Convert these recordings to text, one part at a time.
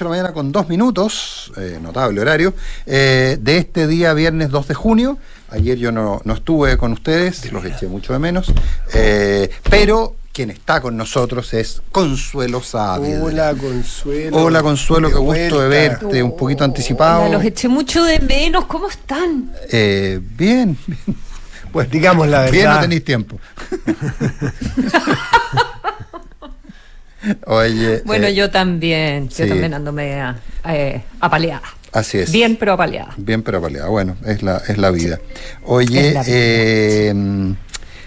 8 de la mañana con 2 minutos, eh, notable horario, eh, de este día viernes 2 de junio. Ayer yo no, no estuve con ustedes, los eché mucho de menos, eh, pero quien está con nosotros es Consuelo Saavedra. Hola, Consuelo. Hola Consuelo, qué gusto de verte, un poquito anticipado. Hola, los eché mucho de menos. ¿Cómo están? Eh, bien, bien. Pues digamos la verdad. Bien, no tenéis tiempo. Oye. Bueno, eh, yo también. sí. Yo también ando media eh, apaleada. Así es. Bien, pero apaleada. Bien, pero peleada. Bueno, es la, es la vida. Oye, Es la vida, eh,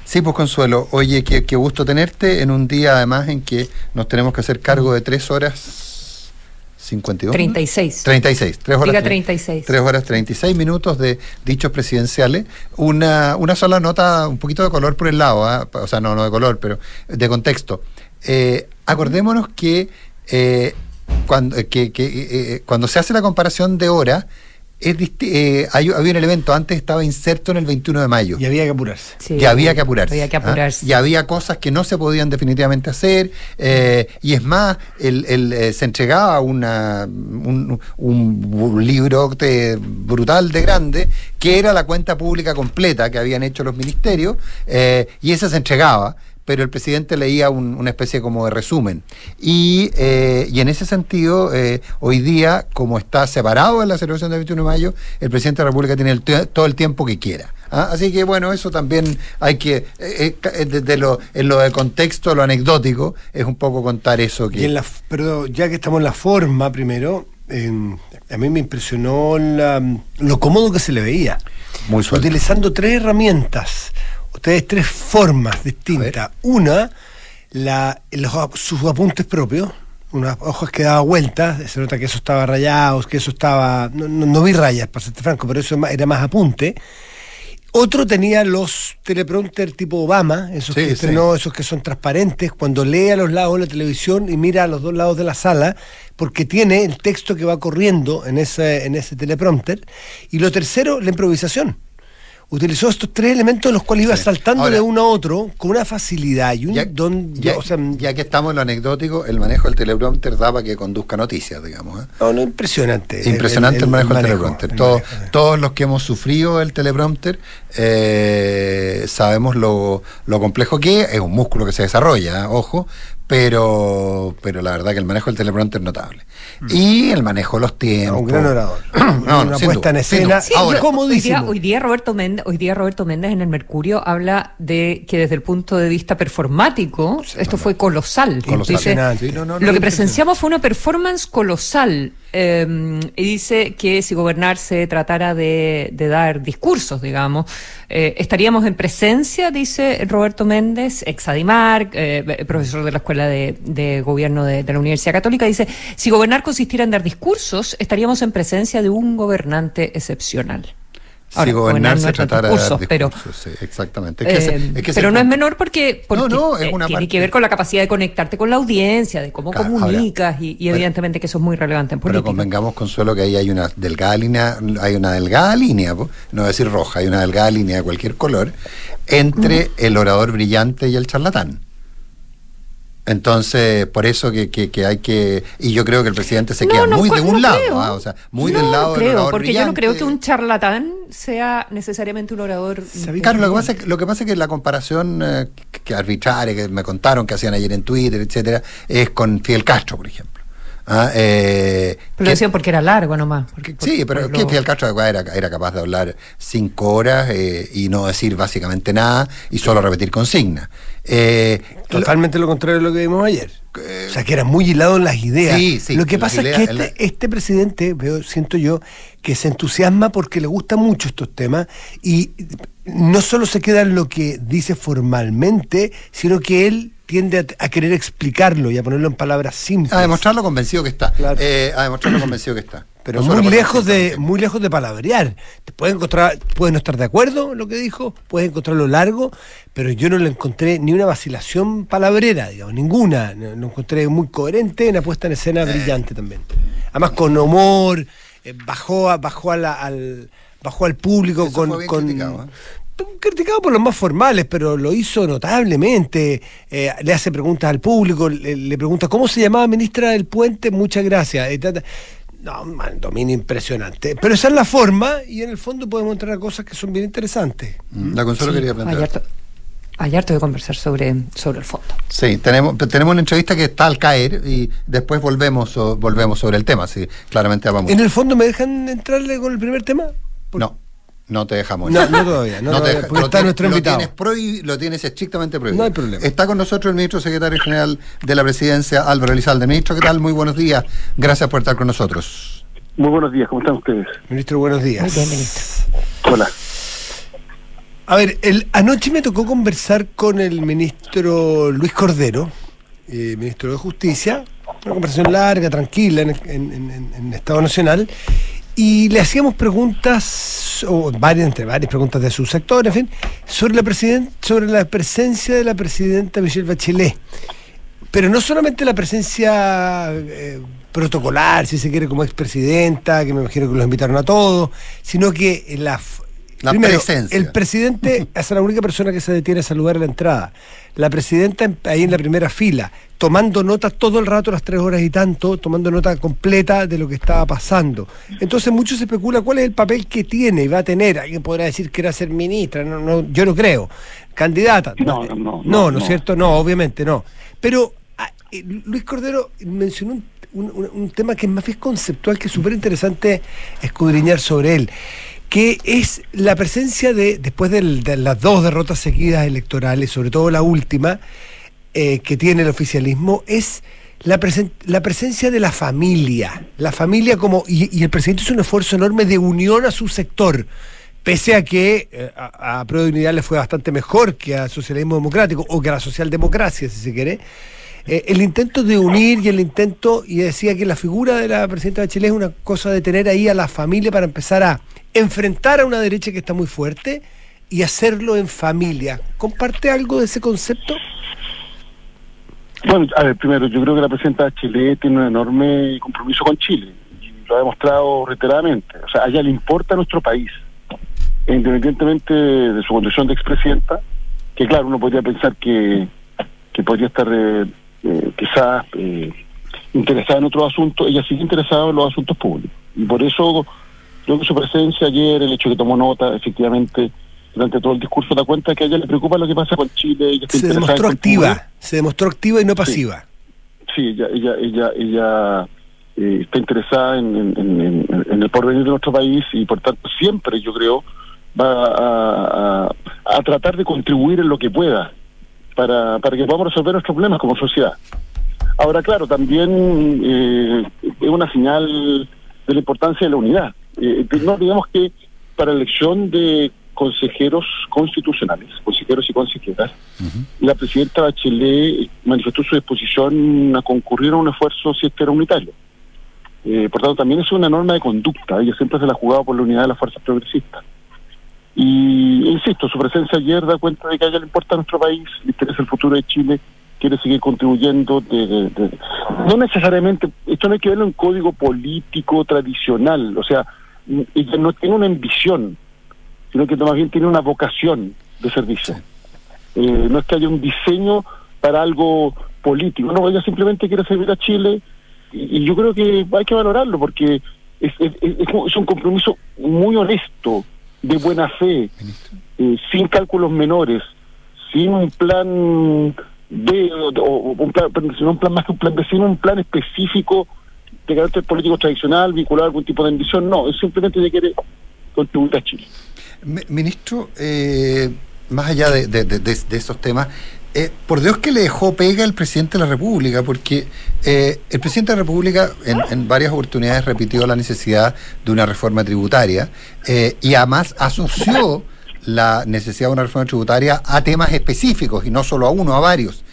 sí, pues Consuelo, oye, qué, qué gusto tenerte en un día además en que nos tenemos que hacer cargo de tres horas 52. 36. 36, tres horas. Diga tre- 36. Tres horas 36 minutos de dichos presidenciales. Una, una sola nota, un poquito de color por el lado, ¿ah? o sea, no, no de color, pero de contexto. Eh, acordémonos que, eh, cuando, que, que, eh, eh, cuando se hace la comparación de hora, es eh, hay, había un elemento, antes estaba inserto en el 21 de mayo Y había que apurarse. Sí, que había que apurarse. Había que ¿ah? apurarse. Y había cosas que no se podían definitivamente hacer. eh, y es más, el, el, eh, se entregaba una, un, un libro de- brutal de grande, que era la cuenta pública completa que habían hecho los ministerios, eh, y esa se entregaba. Pero el presidente leía un- una especie como de resumen. Y, eh, y en ese sentido, eh, hoy día, como está separado de la celebración del 21 de mayo, el presidente de la República tiene el t- todo el tiempo que quiera. ¿ah? Así que bueno, eso también hay que, eh, desde lo, en lo de contexto, lo anecdótico, es un poco contar eso que... Y en la, pero ya que estamos en la forma primero, eh, a mí me impresionó la- lo cómodo que se le veía. Muy suelto. Utilizando tres herramientas, ustedes tres formas distintas. Una, la, los sus apuntes propios, unas hojas que daba vueltas, se nota que eso estaba rayado, que eso estaba. No, no- no vi rayas, para serte franco, pero eso era más apunte. Otro tenía los teleprompter tipo Obama, esos Sí, que sí. estrenó, esos que son transparentes, cuando lee a los lados de la televisión y mira a los dos lados de la sala, porque tiene el texto que va corriendo en ese, en ese teleprompter. Y lo tercero, la improvisación. Utilizó estos tres elementos, los cuales iba Sí. saltando Ahora- de uno a otro con una facilidad y un Ya, don. ya- o sea, ya que estamos en lo anecdótico, el manejo del teleprompter da para que conduzca noticias, digamos. ¿eh? no, no, impresionante. Impresionante el, manejo del teleprompter. el Todos- manejo. todos los que hemos sufrido el teleprompter eh, sabemos lo, lo complejo que es. Es un músculo que se desarrolla, ¿eh? ojo, pero, pero la verdad que el manejo del teleprompter es notable. Y el manejo de los tiempos. Un gran orador. No, una puesta duda, en escena. Sí, Ahora, hoy, día, hoy día Roberto Méndez, hoy día Roberto Méndez en el Mercurio habla de que desde el punto de vista performático esto fue colosal. Colosal. Dice, Impresionante. Sí, no, no, no, lo que presenciamos fue una performance colosal. Eh, y dice que si gobernar se tratara de, dar discursos, digamos, eh, estaríamos en presencia, dice Roberto Méndez, ex Adimar, eh, profesor de la Escuela de, Gobierno de la Universidad Católica, dice, si gobernar consistiera en dar discursos, estaríamos en presencia de un gobernante excepcional. Si Ahora, no es dar tratara de pero- sí, exactamente. Es que Eh, es que pero no es menor porque, porque no, es una tiene parte- que ver con la capacidad de conectarte con la audiencia, de cómo Claro, comunicas y, y pero- evidentemente que eso es muy relevante en Pero política. convengamos, Consuelo, que ahí hay una delgada línea, hay una delgada línea, no decir roja, hay una delgada línea de cualquier color, entre el orador brillante y el charlatán. Entonces, por eso que, que- que hay que... Y yo creo que el presidente se No, queda no, muy de no un lado, creo. ah, o sea, muy No, del lado del creo, orador porque yo no creo que un charlatán sea necesariamente un orador. ¿Sabéis Claro, lo que pasa es que, lo que, pasa es que la comparación eh, que, que arbitraria que me contaron que hacían ayer en Twitter, etcétera, es con Fidel Castro, por ejemplo. Ah, eh, Pero que- lo decían porque era largo nomás. porque- Sí, por- pero por que Fidel Castro era, era capaz de hablar cinco horas eh, y no decir básicamente nada y solo repetir consignas. Eh, Totalmente lo contrario de lo que vimos ayer. Eh, o sea, que era muy hilado en las ideas. Sí, sí, lo que pasa ideas, es que la- este, este presidente, veo, siento yo, que se entusiasma porque le gustan mucho estos temas y no solo se queda en lo que dice formalmente, sino que él tiende a, a querer explicarlo y a ponerlo en palabras simples. a demostrar lo convencido que está. Claro. Eh, a demostrar lo convencido que está. Pero No muy lejos de muy lejos de palabrear. Te puede encontrar, puede no estar de acuerdo en lo que dijo, puede encontrarlo largo, pero yo no le encontré ni una vacilación palabrera, digamos, ninguna. No- Lo encontré muy coherente, una puesta en escena brillante también. Además con humor, eh, bajó a, bajó a la- al bajó al público Eso con, con- ¿eh? Criticado por los más formales, pero lo hizo notablemente. Eh, le hace preguntas al público, le, pregunta cómo se llamaba ministra del puente, muchas gracias. No, man, dominio impresionante. Pero esa es la forma y en el fondo podemos entrar a cosas que son bien interesantes. Mm, la consola quería plantear. Ayer te voy a conversar sobre, sobre el fondo. Sí, tenemos, tenemos una entrevista que está al caer y después volvemos, volvemos sobre el tema. Sí, claramente vamos. ¿En el fondo me dejan entrarle con el primer tema? No. No te dejamos. No, no todavía. No, todavía, porque está nuestro invitado. Lo tienes, lo tienes estrictamente prohibido. No hay problema. Está con nosotros el ministro secretario general de la presidencia, Álvaro Elizalde. Ministro, ¿qué tal? Muy buenos días. Gracias por estar con nosotros. Muy buenos días. ¿Cómo están ustedes? Ministro, buenos días. Muy bien, ministro. Hola. A ver, el, anoche me tocó conversar con el ministro Luis Cordero, eh, ministro de Justicia, una conversación larga, tranquila en, en Estado Nacional, y le hacíamos preguntas, o varias, entre varias preguntas de su sector, en fin, sobre la, sobre la presencia de la presidenta Michelle Bachelet. Pero no solamente la presencia eh, protocolar, si se quiere, como expresidenta, que me imagino que los invitaron a todos, sino que la la presencia. El presidente es la única persona que se detiene a saludar a la entrada. La presidenta ahí en la primera fila, tomando nota todo el rato, las tres horas y tanto, tomando nota completa de lo que estaba pasando. Entonces mucho se especula cuál es el papel que tiene y va a tener. Alguien podrá decir que era ser ministra, no, no, yo no creo. Candidata. No, no, no. No, ¿no, es cierto? No, obviamente no. Pero ah, eh, Luis Cordero mencionó un, un tema que es más bien conceptual, que es súper interesante escudriñar sobre él que es la presencia de, después de, las dos derrotas seguidas electorales, sobre todo la última, eh, que tiene el oficialismo, es la, la, presencia de la familia. La familia como. Y, el presidente hizo un esfuerzo enorme de unión a su sector. Pese a que eh, a, a Pro Unidad le fue bastante mejor que al socialismo democrático, o que a la socialdemocracia, si se quiere. Eh, el intento de unir y el intento, y decía que la figura de la presidenta de Chile es una cosa de tener ahí a la familia para empezar a enfrentar a una derecha que está muy fuerte y hacerlo en familia. ¿Comparte algo de ese concepto? Bueno, a ver, primero, yo creo que la presidenta de Chile tiene un enorme compromiso con Chile y lo ha demostrado reiteradamente. O sea, a ella le importa nuestro país, independientemente de su condición de expresidenta, que claro, uno podría pensar que, que podría estar eh, eh, quizás eh, interesada en otros asuntos, ella sigue interesada en los asuntos públicos. Y por eso creo que su presencia ayer, el hecho de que tomó nota, efectivamente, durante todo el discurso da cuenta que a ella le preocupa lo que pasa con Chile. se demostró activa, se demostró activa y no pasiva. Sí, ella, ella, ella, ella eh, está interesada en, en, el porvenir de nuestro país y por tanto siempre, yo creo, va a, a, a tratar de contribuir en lo que pueda para, para que podamos resolver nuestros problemas como sociedad. Ahora, claro, también eh, es una señal de la importancia de la unidad. Eh, no digamos que para la elección de consejeros constitucionales, consejeros y consejeras, la presidenta Bachelet manifestó su disposición a concurrir a un esfuerzo si este era unitario. Eh, por tanto, también es una norma de conducta. Ella siempre se la ha por la unidad de las fuerzas progresistas. Y insisto, su presencia ayer da cuenta de que a ella le importa a nuestro país, le interesa el futuro de Chile, quiere seguir contribuyendo. De, no necesariamente, esto no hay que verlo en código político tradicional, o sea, ella no tiene una ambición, sino que más bien tiene una vocación de servicio. Eh, no es que haya un diseño para algo político, no, ella simplemente quiere servir a Chile y, yo creo que hay que valorarlo porque es, es un compromiso muy honesto de buena fe, eh, sin cálculos menores, sin un plan de, o, un plan, un plan más que un plan de, un plan específico de carácter político tradicional vinculado a algún tipo de ambición, no, es simplemente de querer contribuir a Chile. Ministro, eh, más allá de, esos temas, eh, por Dios que le dejó pega el presidente de la República, porque eh, el presidente de la República en, varias oportunidades repitió la necesidad de una reforma tributaria eh, y además asoció la necesidad de una reforma tributaria a temas específicos y no solo a uno, a varios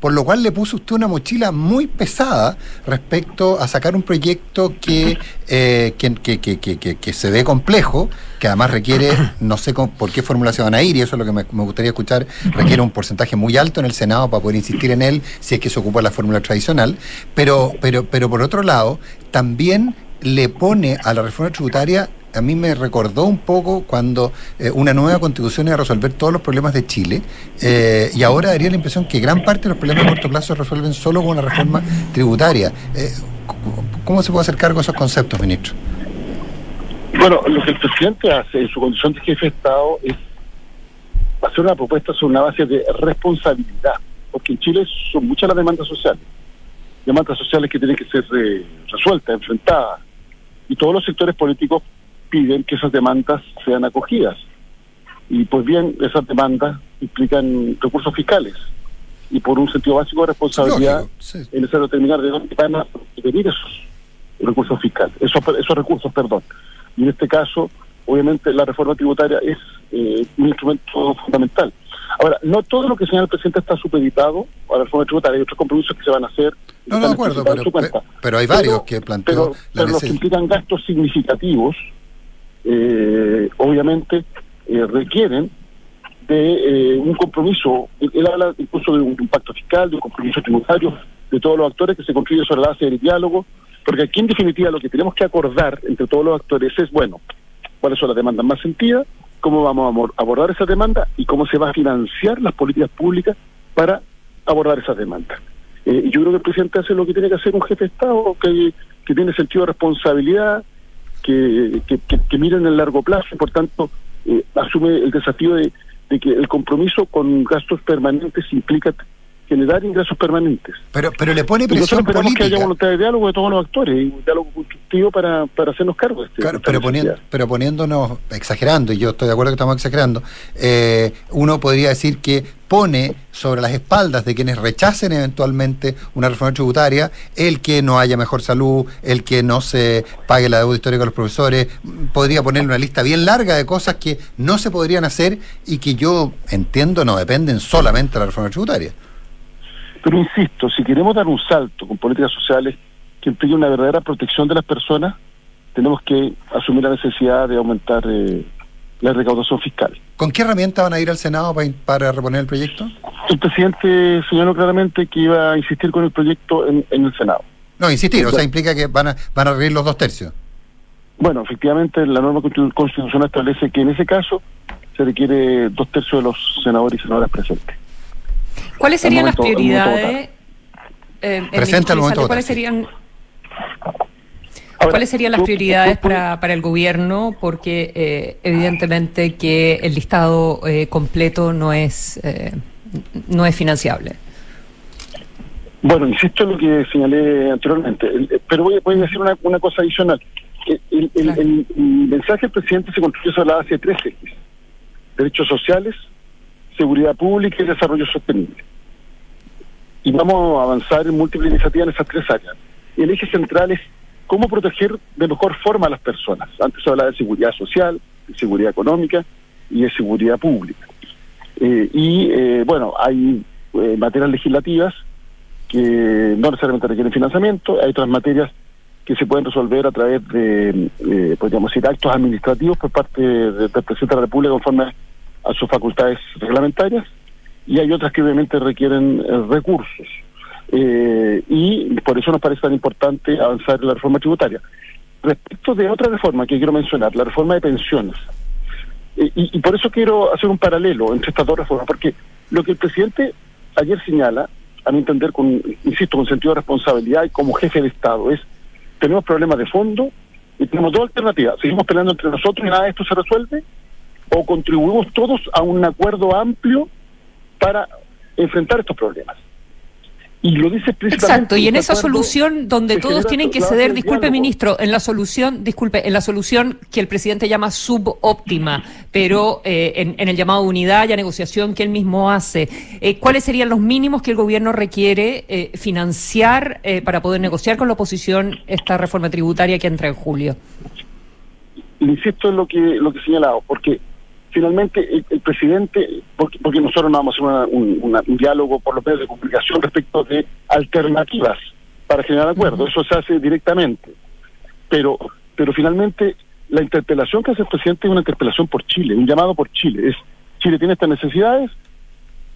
por lo cual le puso usted una mochila muy pesada respecto a sacar un proyecto que, eh, que, se ve complejo, que además requiere, no sé por qué fórmula se van a ir, y eso es lo que me, gustaría escuchar, requiere un porcentaje muy alto en el Senado para poder insistir en él si es que se ocupa la fórmula tradicional, pero, pero, pero por otro lado, también le pone a la reforma tributaria a mí me recordó un poco cuando eh, una nueva constitución iba a resolver todos los problemas de Chile eh, y ahora daría la impresión que gran parte de los problemas a corto plazo se resuelven solo con una reforma tributaria. Eh, ¿Cómo se puede hacer cargo de esos conceptos, ministro? Bueno, lo que el presidente hace en su condición de jefe de Estado es hacer una propuesta sobre una base de responsabilidad, porque en Chile son muchas las demandas sociales, demandas sociales que tienen que ser resueltas, enfrentadas, y todos los sectores políticos piden que esas demandas sean acogidas. Y pues bien, esas demandas implican recursos fiscales. Y por un sentido básico de responsabilidad es necesario determinar de dónde van a venir esos recursos fiscales, esos, esos recursos, perdón. Y en este caso, obviamente, la reforma tributaria es eh, un instrumento fundamental. Ahora, no todo lo que señala el presidente está supeditado a la reforma tributaria, hay otros compromisos que se van a hacer. No, no, de acuerdo, pero, hay varios que plantean. pero los que implican gastos significativos, eh, obviamente eh, requieren de eh, un compromiso. Él habla incluso de un impacto fiscal, de un compromiso tributario de todos los actores que se construye sobre la base del diálogo, porque aquí en definitiva lo que tenemos que acordar entre todos los actores es, bueno, cuáles son las demandas más sentidas, cómo vamos a abordar esa demanda y cómo se va a financiar las políticas públicas para abordar esas demandas. Eh, yo creo que el presidente hace lo que tiene que hacer un jefe de Estado, que, que tiene sentido de responsabilidad, que, que, que, miren el largo plazo y por tanto eh, asume el desafío de, que el compromiso con gastos permanentes implica generar ingresos permanentes. Pero pero le pone presión Nosotros política. que haya voluntad de diálogo de todos los actores y un diálogo constructivo para, para hacernos cargo de este. Claro, pero, poniendo, pero poniéndonos, exagerando, y yo estoy de acuerdo que estamos exagerando, eh, uno podría decir que pone sobre las espaldas de quienes rechacen eventualmente una reforma tributaria el que no haya mejor salud, el que no se pague la deuda histórica a los profesores, podría ponerle una lista bien larga de cosas que no se podrían hacer y que yo entiendo no dependen solamente de la reforma tributaria. Pero insisto, si queremos dar un salto con políticas sociales que impliquen una verdadera protección de las personas, tenemos que asumir la necesidad de aumentar eh, la recaudación fiscal. ¿Con qué herramienta van a ir al Senado para, reponer el proyecto? El presidente señaló claramente que iba a insistir con el proyecto en, el Senado. No, insistir, o sea, implica que van a, van a los dos tercios. Bueno, efectivamente, la norma constitucional establece que en ese caso se requiere dos tercios de los senadores y senadoras presentes. ¿Cuáles serían las prioridades? Eh, Presente al momento ¿Cuáles serían, ¿Cuáles serían las prioridades para, para el gobierno? Porque eh, evidentemente que el listado eh, completo no es eh, no es financiable. Bueno, insisto en lo que señalé anteriormente, pero voy, a decir una, una cosa adicional. El, el, mensaje del presidente se construye sobre la base de tres ejes. Derechos sociales, seguridad pública y desarrollo sostenible. Y vamos a avanzar en múltiples iniciativas en esas tres áreas. El eje central es cómo proteger de mejor forma a las personas. Antes se hablaba de seguridad social, de seguridad económica y de seguridad pública. Eh, y eh, bueno, hay eh, materias legislativas que no necesariamente requieren financiamiento, hay otras materias que se pueden resolver a través de, podríamos decir, actos administrativos por parte del presidente de la República conforme a sus facultades reglamentarias y hay otras que obviamente requieren eh, recursos. Eh, y por eso nos parece tan importante avanzar en la reforma tributaria. Respecto de otra reforma que quiero mencionar, la reforma de pensiones, eh, y, por eso quiero hacer un paralelo entre estas dos reformas, porque lo que el presidente ayer señala, a mi entender, con, insisto, con sentido de responsabilidad y como jefe de Estado, es, tenemos problemas de fondo y tenemos dos alternativas. Seguimos peleando entre nosotros y nada de esto se resuelve, o contribuimos todos a un acuerdo amplio para enfrentar estos problemas. Y lo dice Exacto, y en esa solución donde todos tienen que ceder, disculpe ministro, en la solución, disculpe, en la solución que el presidente llama subóptima, pero eh, en, el llamado unidad y a negociación que él mismo hace, eh, ¿cuáles serían los mínimos que el gobierno requiere eh, financiar para poder negociar con la oposición esta reforma tributaria que entra en julio? Insisto en lo que, lo que he señalado, porque finalmente el, presidente, porque, nosotros no vamos a hacer un, diálogo por los medios de comunicación respecto de alternativas para generar acuerdos, eso se hace directamente. Pero, pero finalmente la interpelación que hace el presidente es una interpelación por Chile, un llamado por Chile. Es Chile tiene estas necesidades,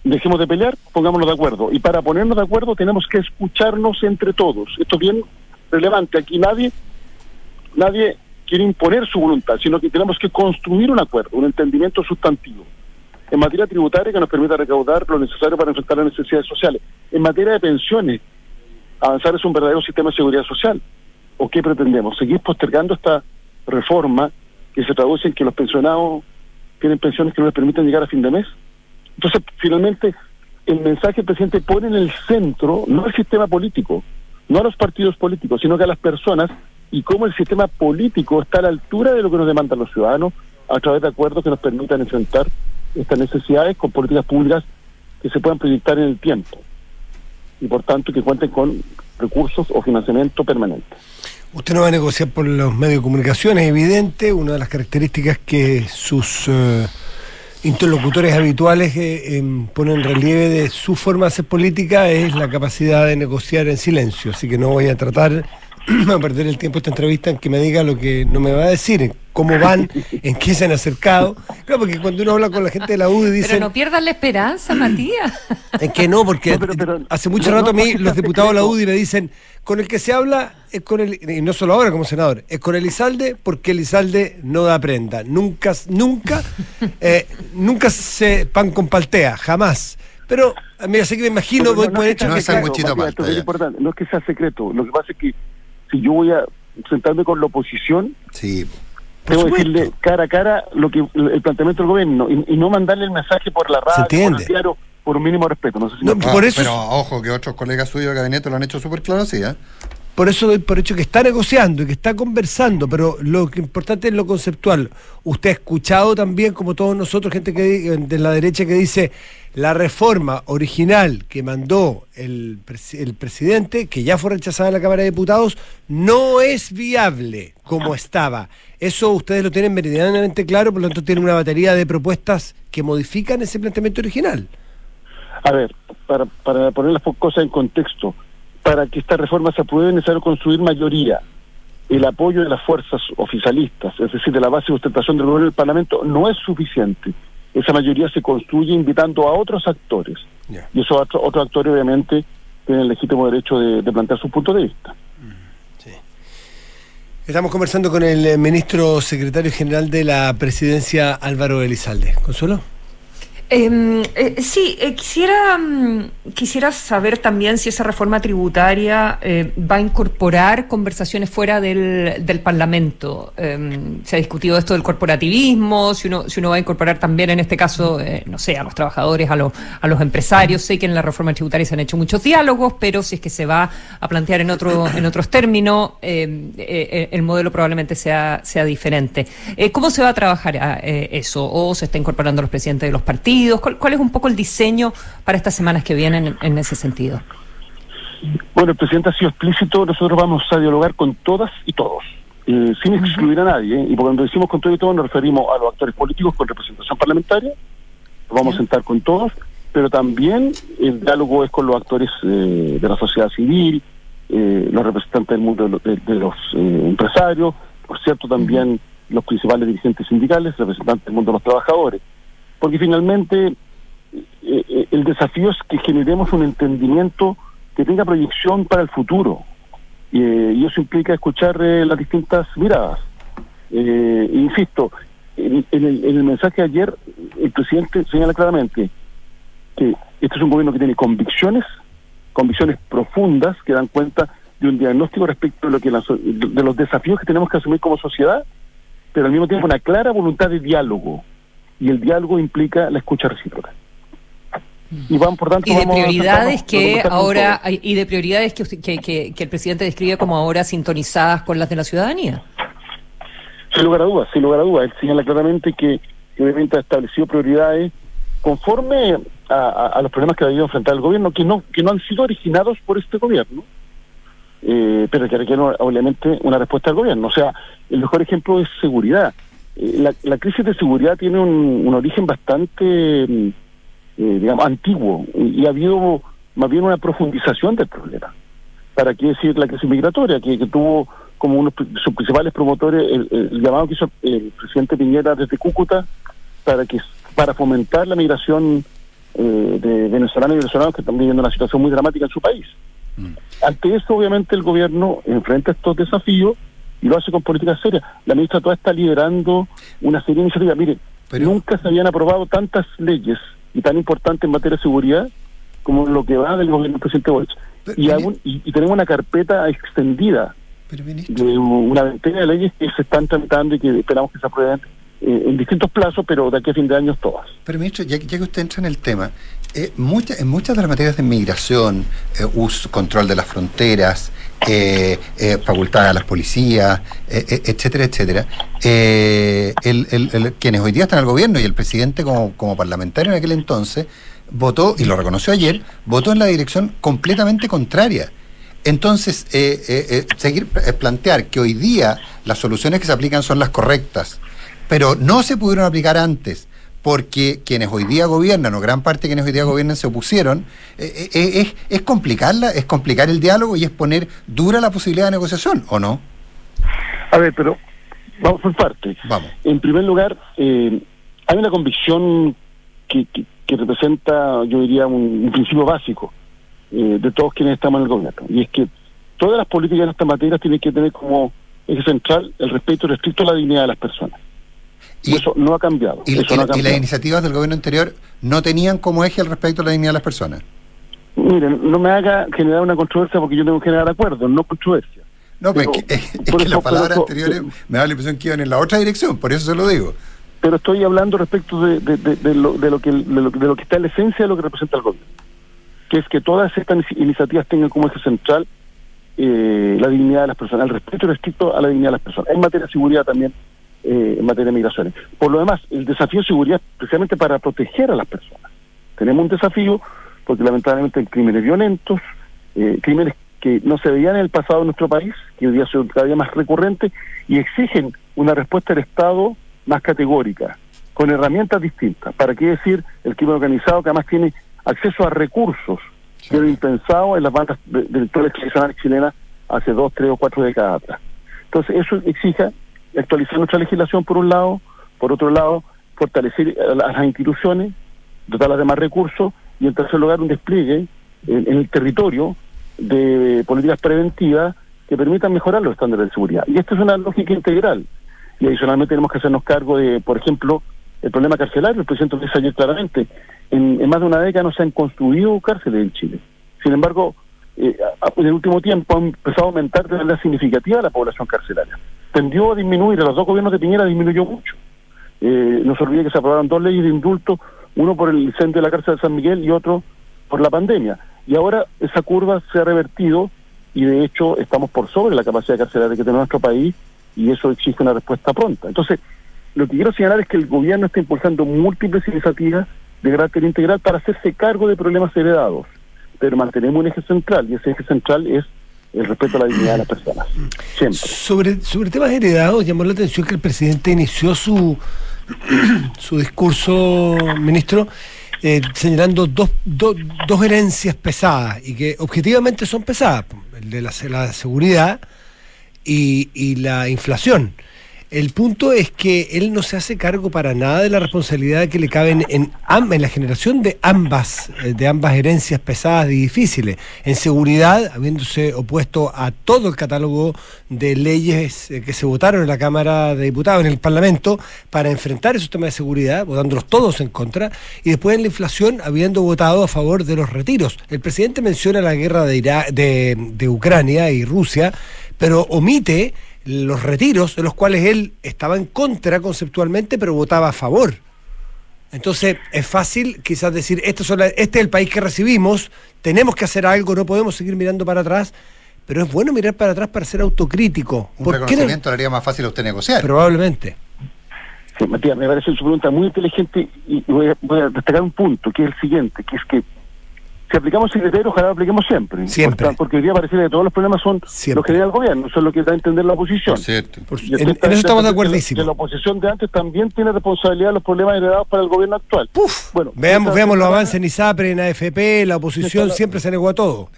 dejemos de pelear, pongámonos de acuerdo. Y para ponernos de acuerdo tenemos que escucharnos entre todos. Esto es bien relevante. Aquí nadie, nadie quiere imponer su voluntad, sino que tenemos que construir un acuerdo, un entendimiento sustantivo. En materia tributaria que nos permita recaudar lo necesario para enfrentar las necesidades sociales. En materia de pensiones, avanzar es un verdadero sistema de seguridad social. ¿O qué pretendemos? ¿Seguir postergando esta reforma que se traduce en que los pensionados tienen pensiones que no les permiten llegar a fin de mes? Entonces, finalmente, el mensaje del presidente pone en el centro no el sistema político, no a los partidos políticos, sino que a las personas y cómo el sistema político está a la altura de lo que nos demandan los ciudadanos a través de acuerdos que nos permitan enfrentar estas necesidades con políticas públicas que se puedan proyectar en el tiempo y por tanto que cuenten con recursos o financiamiento permanente. Usted no va a negociar por los medios de comunicación, es evidente, una de las características que sus eh, interlocutores habituales eh, em, ponen en relieve de su forma de hacer política es la capacidad de negociar en silencio, así que no voy a tratar a perder el tiempo esta entrevista en que me diga lo que no me va a decir, cómo van, en qué se han acercado. Claro, porque cuando uno habla con la gente de la UDI dice... Pero no pierdas la esperanza, Matías. En que no, porque hace mucho rato a mí los diputados de la UDI me dicen, con el que se habla es con el, y no solo ahora como senador, es con Elizalde porque Elizalde no da prenda. Nunca, nunca, eh, nunca se pan con paltea, jamás. Pero a mí así que me imagino, no, por hecho que, es importante, no es que sea secreto, lo que pasa es que si yo voy a sentarme con la oposición, sí. Tengo que decirle cara a cara lo que el planteamiento del gobierno y, no mandarle el mensaje por la radio, por el diario, por un mínimo respeto. No sé si por eso pero ojo, que otros colegas suyos de gabinete lo han hecho súper claro así, ¿eh? Por eso doy por hecho que está negociando y que está conversando, pero lo que importante es lo conceptual. Usted ha escuchado también, como todos nosotros, gente que de la derecha que dice la reforma original que mandó el, el presidente, que ya fue rechazada en la Cámara de Diputados, no es viable como estaba. Eso ustedes lo tienen meridianamente claro, por lo tanto tienen una batería de propuestas que modifican ese planteamiento original. A ver, para, para poner las cosas en contexto, para que esta reforma se apruebe es necesario construir mayoría. El apoyo de las fuerzas oficialistas, es decir, de la base de sustentación del gobierno del Parlamento, no es suficiente. Esa mayoría se construye invitando a otros actores. Y esos otros actores, obviamente, tienen el legítimo derecho de, plantear su punto de vista. Estamos conversando con el eh, ministro secretario general de la presidencia, Álvaro Elizalde. ¿Consuelo? Em, eh, sí, eh, quisiera, mm, quisiera saber también si esa reforma tributaria eh, va a incorporar conversaciones fuera del, del Parlamento. Em, se ha discutido esto del corporativismo, si uno, si uno va a incorporar también en este caso, no sé, a los trabajadores, a los, a los empresarios. Sé que en la reforma tributaria se han hecho muchos diálogos, pero si es que se va a plantear en, otro, en otros términos, em, el modelo probablemente sea, sea diferente. ¿Cómo se va a trabajar eso? ¿O se está incorporando los presidentes de los partidos? ¿Cuál, es un poco el diseño para estas semanas que vienen en, ese sentido? Bueno, el presidente ha sido explícito, nosotros vamos a dialogar con todas y todos, eh, sin excluir a nadie, y cuando decimos con todo y todos nos referimos a los actores políticos con representación parlamentaria, vamos a sentar con todos, pero también el diálogo es con los actores eh, de la sociedad civil, eh, los representantes del mundo de, los empresarios, por cierto también los principales dirigentes sindicales, representantes del mundo de los trabajadores porque finalmente eh, eh, el desafío es que generemos un entendimiento que tenga proyección para el futuro. Eh, y eso implica escuchar las distintas miradas. insisto, en, el, mensaje de ayer el presidente señala claramente que este es un gobierno que tiene convicciones, convicciones profundas que dan cuenta de un diagnóstico respecto de lo que de los desafíos que tenemos que asumir como sociedad, pero al mismo tiempo una clara voluntad de diálogo y el diálogo implica la escucha recíproca. Y, van, por tanto, y de prioridades que ahora y de prioridades que, que, el presidente describe como ahora sintonizadas con las de la ciudadanía. Sin lugar a dudas, sin lugar a dudas. Él señala claramente que, obviamente ha establecido prioridades conforme a, los problemas que ha debido enfrentar el gobierno, que no, que no han sido originados por este gobierno, eh, pero que requieren obviamente una respuesta del gobierno. O sea, el mejor ejemplo es seguridad. Eh, la, crisis de seguridad tiene un, origen bastante, mm, eh, digamos, antiguo y ha habido más bien una profundización del problema. ¿Para qué decir la crisis migratoria, que, tuvo como uno de sus principales promotores el, llamado que hizo el presidente Piñera desde Cúcuta para que para fomentar la migración eh, de venezolanos y venezolanos que están viviendo una situación muy dramática en su país. Mm. Ante eso, obviamente, el gobierno enfrenta estos desafíos y lo hace con políticas serias. La ministra toda está liderando una serie de iniciativas. Mire, nunca se habían aprobado tantas leyes y tan importantes en materia de seguridad como lo que va del gobierno del presidente Boric. Y, y, tenemos una carpeta extendida de una veintena de leyes que se están tramitando y que esperamos que se aprueben eh, en distintos plazos, pero de aquí a fin de año todas. Pero ministro, ya, que usted entra en el tema, eh, en muchas de las materias de inmigración, eh, uso, control de las fronteras, eh, facultad a las policías, etcétera, etcétera, el, quienes hoy día están en el gobierno y el presidente como, como parlamentario en aquel entonces, votó, y lo reconoció ayer, votó en la dirección completamente contraria. Entonces, seguir plantear que hoy día las soluciones que se aplican son las correctas, pero no se pudieron aplicar antes porque quienes hoy día gobiernan, o gran parte de quienes hoy día gobiernan, se opusieron, eh, eh, eh, es, es complicarla, es complicar el diálogo y es poner dura la posibilidad de negociación, ¿o no? A ver, pero vamos por parte. Vamos. En primer lugar, hay una convicción que, que, representa, yo diría, un, principio básico de todos quienes estamos en el gobierno, y es que todas las políticas en esta materia tienen que tener como eje central el respeto restricto a la dignidad de las personas. Y, eso no ha cambiado. Y, las iniciativas del gobierno anterior no tenían como eje el respeto a la dignidad de las personas. Miren, no me haga generar una controversia porque yo tengo que generar acuerdos, no controversia. No, pero, es que, es que las palabras anteriores me da la impresión que iban en la otra dirección, por eso se lo digo. Pero estoy hablando respecto de, de, lo, de, lo, que, de, lo, que está en la esencia de lo que representa el gobierno, que es que todas estas iniciativas tengan como eje central eh, la dignidad de las personas, el respeto restricto a la dignidad de las personas. En materia de seguridad también eh, en materia de migraciones. Por lo demás, el desafío de seguridad precisamente para proteger a las personas. Tenemos un desafío porque lamentablemente hay crímenes violentos, eh, crímenes que no se veían en el pasado en nuestro país, que hoy día son cada día más recurrentes y exigen una respuesta del Estado más categórica, con herramientas distintas. ¿Para qué decir el crimen organizado que además tiene acceso a recursos que era impensado en las bandas delictuales tradicionales chilenas hace dos, tres o cuatro décadas atrás? Entonces eso exige actualizar nuestra legislación por un lado, por otro lado, fortalecer a las instituciones, dotarlas de más recursos y en tercer lugar un despliegue en, el territorio de políticas preventivas que permitan mejorar los estándares de seguridad. Y esta es una lógica integral. Y adicionalmente tenemos que hacernos cargo de, por ejemplo, el problema carcelario. El presidente lo dice ayer claramente. En, más de una década no se han construido cárceles en Chile. Sin embargo, eh, en el último tiempo ha empezado a aumentar de manera significativa la población carcelaria tendió a disminuir, en los dos gobiernos de Piñera disminuyó mucho. Eh, no se olvide que se aprobaron dos leyes de indulto, uno por el incendio de la cárcel de San Miguel y otro por la pandemia. Y ahora esa curva se ha revertido y de hecho estamos por sobre la capacidad carcelaria que tiene nuestro país y eso exige una respuesta pronta. Entonces, lo que quiero señalar es que el gobierno está impulsando múltiples iniciativas de carácter integral para hacerse cargo de problemas heredados, pero mantenemos un eje central y ese eje central es el respeto a la dignidad de las personas. Sobre, sobre temas heredados, llamó la atención que el presidente inició su, su discurso, ministro, eh, señalando dos, dos herencias pesadas y que objetivamente son pesadas, el de la, la seguridad y, y la inflación. El punto es que él no se hace cargo para nada de la responsabilidad que le cabe en, en, la generación de ambas, eh, de ambas herencias pesadas y difíciles. En seguridad, habiéndose opuesto a todo el catálogo de leyes eh, que se votaron en la Cámara de Diputados, en el Parlamento, para enfrentar esos temas de seguridad, votándolos todos en contra, y después en la inflación, habiendo votado a favor de los retiros. El presidente menciona la guerra de Ucrania y Rusia, pero omite los retiros, de los cuales él estaba en contra conceptualmente, pero votaba a favor. Entonces es fácil quizás decir, este, este es el país que recibimos, tenemos que hacer algo, no podemos seguir mirando para atrás, pero es bueno mirar para atrás para ser autocrítico. Un reconocimiento le haría más fácil a usted negociar. Probablemente. Sí, Matías, me parece su pregunta muy inteligente y voy a destacar un punto, que es el siguiente, que es que si aplicamos secretario, ojalá lo apliquemos siempre. Siempre. Porque hoy día parece que todos los problemas son los que da el gobierno, eso es lo que da a entender la oposición. cierto. en, eso estamos de acuerdo. Que la oposición de antes también tiene responsabilidad de los problemas heredados para el gobierno actual. bueno, veamos, veamos los avances en ISAPRE, en AFP, la oposición siempre se negó a todo.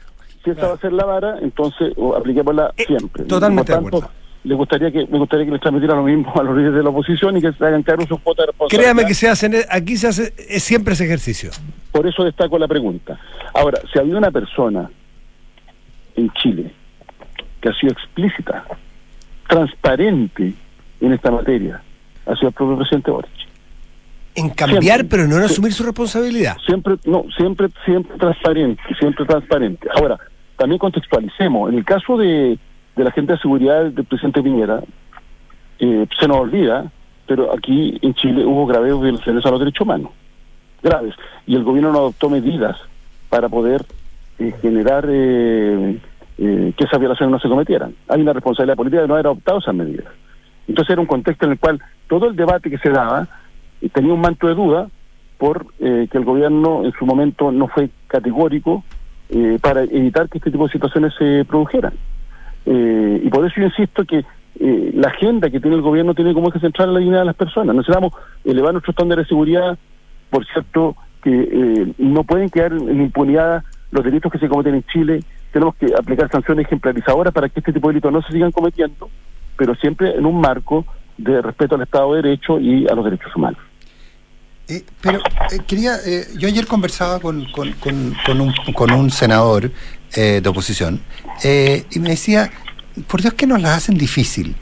Si esta va a ser la vara, entonces apliquémosla eh, siempre. Totalmente de acuerdo le gustaría que me gustaría que les transmitiera lo mismo a los líderes de la oposición y que se hagan cargo sus cuotas de responsabilidad. Créame que se hacen, aquí se hace es siempre ese ejercicio. Por eso destaco la pregunta. Ahora, si había una persona en Chile que ha sido explícita transparente en esta materia ha sido el propio presidente Boric. En cambiar, pero no en asumir su responsabilidad. Siempre, no, siempre, siempre transparente, siempre transparente. Ahora, también contextualicemos. En el caso de, de la gente de seguridad del presidente Piñera, eh, se nos olvida, pero aquí en Chile hubo graves violaciones a los derechos humanos. Graves. Y el gobierno no adoptó medidas para poder eh, generar eh, que esas violaciones no se cometieran. Hay una responsabilidad política de no haber adoptado esas medidas. Entonces era un contexto en el cual todo el debate que se daba tenía un manto de duda por que el gobierno en su momento no fue categórico para evitar que este tipo de situaciones se produjeran. Y por eso yo insisto que la agenda que tiene el gobierno tiene como que centrar la dignidad de las personas. Necesitamos elevar nuestros estándares de seguridad, por cierto, que no pueden quedar en impunidad los delitos que se cometen en Chile, tenemos que aplicar sanciones ejemplarizadoras para que este tipo de delitos no se sigan cometiendo, pero siempre en un marco de respeto al Estado de Derecho y a los derechos humanos. Eh, pero eh, quería, eh, yo ayer conversaba con, con, con, un, con un senador de oposición y me decía, por Dios que nos las hacen difícil.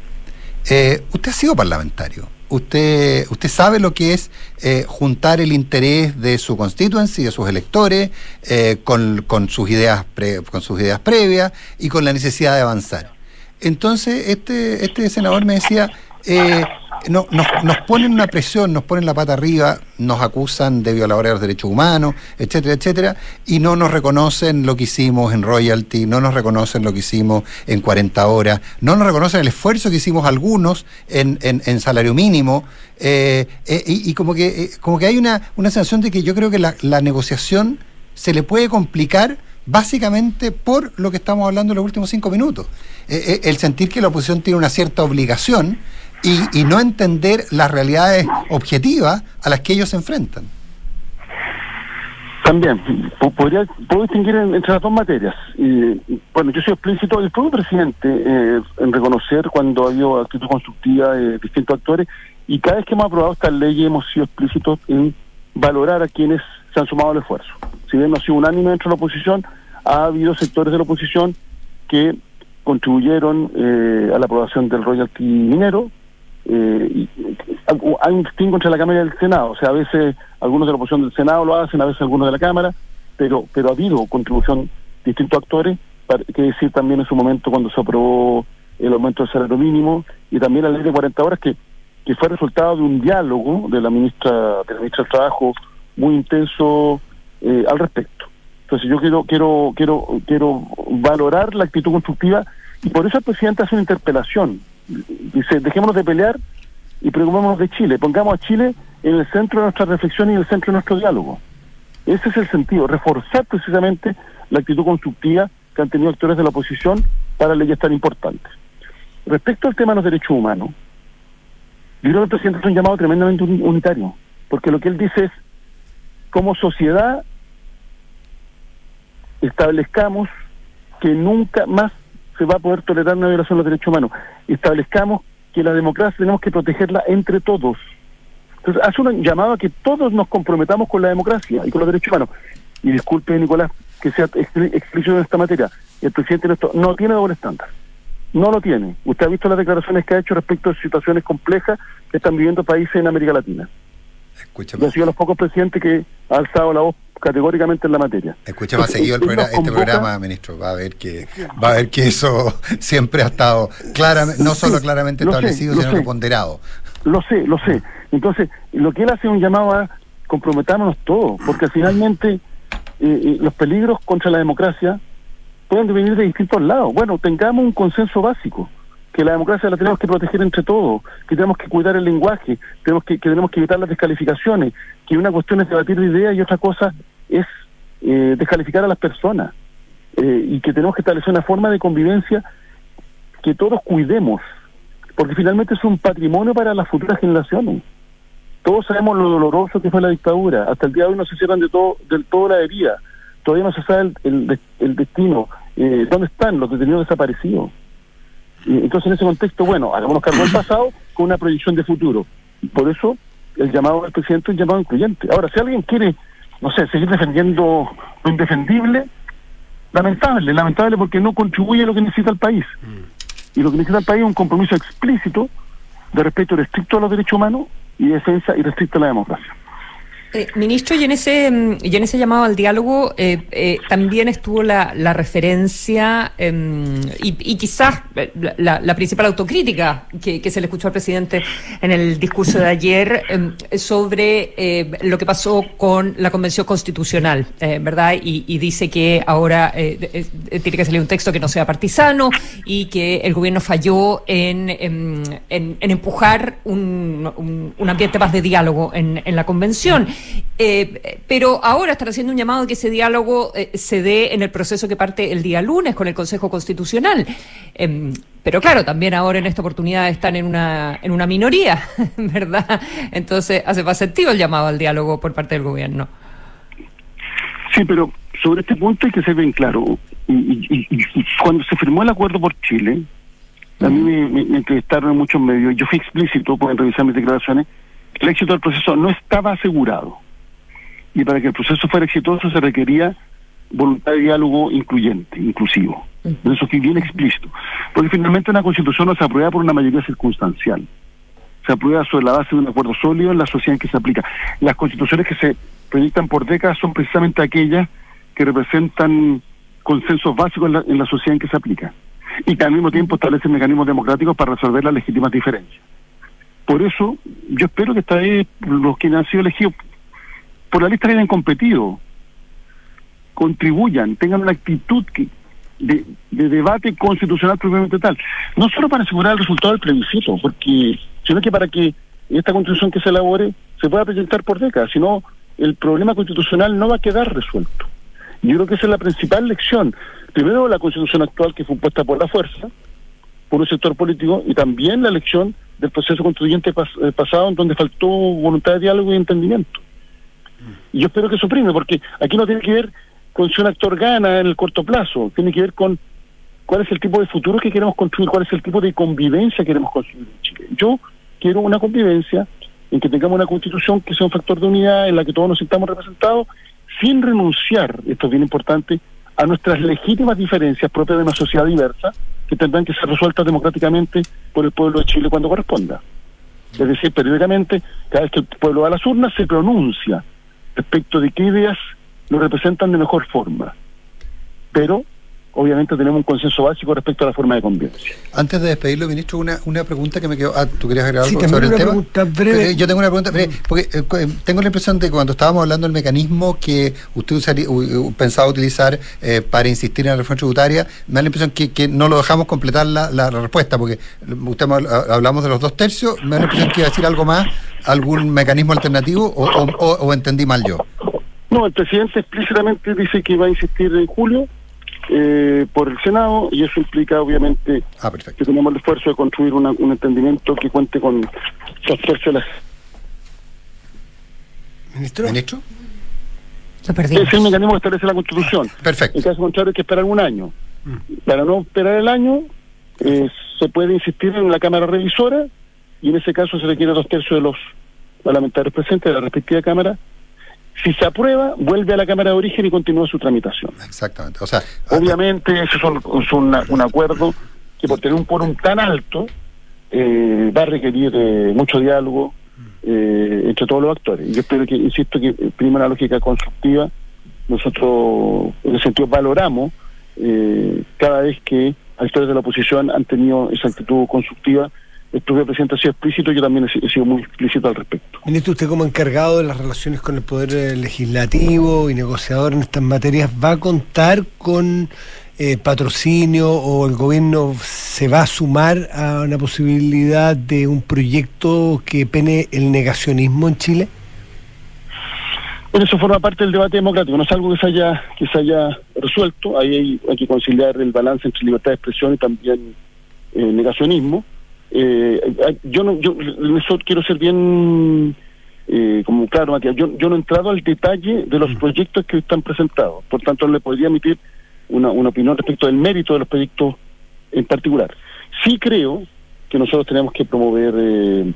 usted ha sido parlamentario, usted, usted sabe lo que es eh, juntar el interés de su constituency, de sus electores, eh, con, con, sus ideas con sus ideas previas y con la necesidad de avanzar. Entonces, este, este senador me decía, eh, no, nos, nos, ponen una presión, nos ponen la pata arriba, nos acusan de violadores de los derechos humanos, etcétera, etcétera, y no nos reconocen lo que hicimos en royalty, no nos reconocen lo que hicimos en 40 horas, no nos reconocen el esfuerzo que hicimos algunos en, en, salario mínimo, eh, eh, y, como que eh, como que hay una, una sensación de que yo creo que la, la negociación se le puede complicar básicamente por lo que estamos hablando en los últimos cinco minutos. el sentir que la oposición tiene una cierta obligación y, no entender las realidades objetivas a las que ellos se enfrentan. También, podría, puedo distinguir entre las dos materias. Y, bueno, yo soy explícito, el propio presidente, eh, en reconocer cuando ha habido actitud constructiva de distintos actores, y cada vez que hemos aprobado esta ley hemos sido explícitos en valorar a quienes se han sumado al esfuerzo. Si bien no ha sido unánime dentro de la oposición, ha habido sectores de la oposición que contribuyeron eh, a la aprobación del royalty minero, eh, hay un distingo entre la Cámara y el Senado, o sea, a veces algunos de la oposición del Senado lo hacen, a veces algunos de la Cámara, pero pero ha habido contribución de distintos actores, para, que decir también en su momento cuando se aprobó el aumento del salario mínimo y también la ley de 40 horas que, que fue resultado de un diálogo de la ministra, de la ministra del Trabajo muy intenso eh, al respecto. Entonces yo quiero quiero quiero quiero valorar la actitud constructiva y por eso el presidente hace una interpelación dice, dejémonos de pelear y preocupémonos de Chile, pongamos a Chile en el centro de nuestra reflexión y en el centro de nuestro diálogo. Ese es el sentido, reforzar precisamente la actitud constructiva que han tenido actores de la oposición para leyes tan importantes. Respecto al tema de los derechos humanos, yo creo que el presidente es un llamado tremendamente unitario, porque lo que él dice es, como sociedad, establezcamos que nunca más se va a poder tolerar una violación de los derechos humanos. Establezcamos que la democracia tenemos que protegerla entre todos. Entonces, hace un llamado a que todos nos comprometamos con la democracia y con los derechos humanos. Y disculpe, Nicolás, que sea explícito en esta materia. El presidente nuestro no tiene doble estándar. No lo tiene. Usted ha visto las declaraciones que ha hecho respecto a situaciones complejas que están viviendo países en América Latina. Escúchame. ha sido los pocos presidentes que ha alzado la voz categóricamente en la materia. Escucha más seguido el programa, este programa, ministro, va a ver que va a ver que eso siempre ha estado claramente, no solo claramente establecido, sino ponderado. Lo sé, lo sé. Entonces, lo que él hace es un llamado a comprometámonos todos, porque finalmente eh, eh, los peligros contra la democracia pueden venir de distintos lados. Bueno, tengamos un consenso básico que la democracia la tenemos que proteger entre todos, que tenemos que cuidar el lenguaje, tenemos que, tenemos que evitar las descalificaciones, que una cuestión es debatir de ideas y otra cosa es eh, descalificar a las personas, eh, y que tenemos que establecer una forma de convivencia que todos cuidemos, porque finalmente es un patrimonio para las futuras generaciones. Todos sabemos lo doloroso que fue la dictadura, hasta el día de hoy no se cierran de todo, del todo la herida, todavía no se sabe el, el, destino, eh, dónde están los detenidos desaparecidos. Entonces, en ese contexto, bueno, hagámonos cargo del pasado con una proyección de futuro. Por eso, el llamado del presidente es un llamado incluyente. Ahora, si alguien quiere, no sé, seguir defendiendo lo indefendible, lamentable, lamentable porque no contribuye a lo que necesita el país. Y lo que necesita el país es un compromiso explícito de respeto restricto a los derechos humanos y defensa y restricto a la democracia. Eh, ministro, y en ese mm, y en ese llamado al diálogo eh, eh, también estuvo la, referencia em, y, quizás la, la, principal autocrítica que, se le escuchó al presidente en el discurso de ayer em, sobre lo que pasó con la Convención Constitucional, ¿verdad? Y, dice que ahora tiene que salir un texto que no sea partisano y que el gobierno falló en, en, en, empujar un, ambiente más de diálogo en la Convención. Eh, pero ahora están haciendo un llamado a que ese diálogo eh, se dé en el proceso que parte el día lunes con el Consejo Constitucional. Eh, pero claro, también ahora en esta oportunidad están en una, en una minoría, ¿verdad? Entonces hace más sentido el llamado al diálogo por parte del gobierno. Sí, pero sobre este punto hay que ser bien claro. Y, y, y cuando se firmó el acuerdo por Chile, a mí me, me, me entrevistaron en muchos medios, yo fui explícito, pueden revisar mis declaraciones, el éxito del proceso no estaba asegurado. Y para que el proceso fuera exitoso se requería voluntad de diálogo incluyente, inclusivo. Eso que bien explícito. Porque finalmente una constitución no se aprueba por una mayoría circunstancial. Se aprueba sobre la base de un acuerdo sólido en la sociedad en que se aplica. Las constituciones que se proyectan por décadas son precisamente aquellas que representan consensos básicos en la, en la sociedad en que se aplica. Y que al mismo tiempo establecen mecanismos democráticos para resolver las legítimas diferencias. Por eso, yo espero que esta vez los que han sido elegidos por la lista que hayan competido contribuyan, tengan una actitud de, debate constitucional propiamente tal. No solo para asegurar el resultado del plebiscito, porque sino que para que esta constitución que se elabore se pueda presentar por décadas, sino el problema constitucional no va a quedar resuelto. Yo creo que esa es la principal lección. Primero, la constitución actual que fue puesta por la fuerza, por un sector político, y también la elección del proceso constituyente eh, pasado en donde faltó voluntad de diálogo y entendimiento. Y yo espero que suprime, porque aquí no tiene que ver con si un actor gana en el corto plazo, tiene que ver con cuál es el tipo de futuro que queremos construir, cuál es el tipo de convivencia que queremos construir en Chile. Yo quiero una convivencia en que tengamos una constitución que sea un factor de unidad, en la que todos nos sintamos representados, sin renunciar, esto es bien importante, a nuestras legítimas diferencias propias de una sociedad diversa, que tendrán que ser resueltas democráticamente por el pueblo de Chile cuando corresponda. Es decir, periódicamente, cada vez que el pueblo va a las urnas, se pronuncia respecto de qué ideas lo representan de mejor forma. Pero obviamente tenemos un consenso básico respecto a la forma de convivencia. Antes de despedirlo, ministro, una, una pregunta que me quedó. Ah, ¿tú querías agregar algo sí, sobre el tema? Breve. Yo tengo una pregunta breve, porque eh, tengo la impresión de que cuando estábamos hablando del mecanismo que usted usaría, uh, pensaba utilizar eh, para insistir en la reforma tributaria, me da la impresión que, que no lo dejamos completar la, la, la, respuesta, porque usted hablamos de los dos tercios, me da la impresión que iba a decir algo más, algún mecanismo alternativo, o, o, o, o entendí mal yo. No, el presidente explícitamente dice que va a insistir en julio eh, por el Senado y eso implica obviamente ah, que tenemos el esfuerzo de construir una, un entendimiento que cuente con dos tercios de las... ¿Ministro? ¿Ministro? Es el mecanismo que establece la Constitución. Perfecto. En caso contrario hay que esperar un año. Mm. Para no esperar el año, eh, se puede insistir en la Cámara Revisora y en ese caso se requiere dos tercios de los parlamentarios presentes de la respectiva Cámara si se aprueba, vuelve a la Cámara de Origen y continúa su tramitación. Exactamente. O sea, Obviamente, eso es un, es un acuerdo que por tener un quórum tan alto eh, va a requerir eh, mucho diálogo eh, entre todos los actores. Yo espero que, insisto, que prima una lógica constructiva. Nosotros, en ese sentido, valoramos eh, cada vez que actores de la oposición han tenido esa actitud constructiva el propio presidente ha sido explícito, yo también he, sido muy explícito al respecto. Ministro, usted como encargado de las relaciones con el Poder eh, Legislativo y negociador en estas materias, ¿va a contar con eh, patrocinio o el gobierno se va a sumar a una posibilidad de un proyecto que pene el negacionismo en Chile? Bueno, eso forma parte del debate democrático, no es algo que se haya, que se haya resuelto, ahí hay, hay que conciliar el balance entre libertad de expresión y también eh, negacionismo eh, yo no, yo eso quiero ser bien eh, como claro, Matías, yo, yo no he entrado al detalle de los mm. proyectos que están presentados, por tanto no le podría emitir una, una opinión respecto del mérito de los proyectos en particular. Sí creo que nosotros tenemos que promover eh,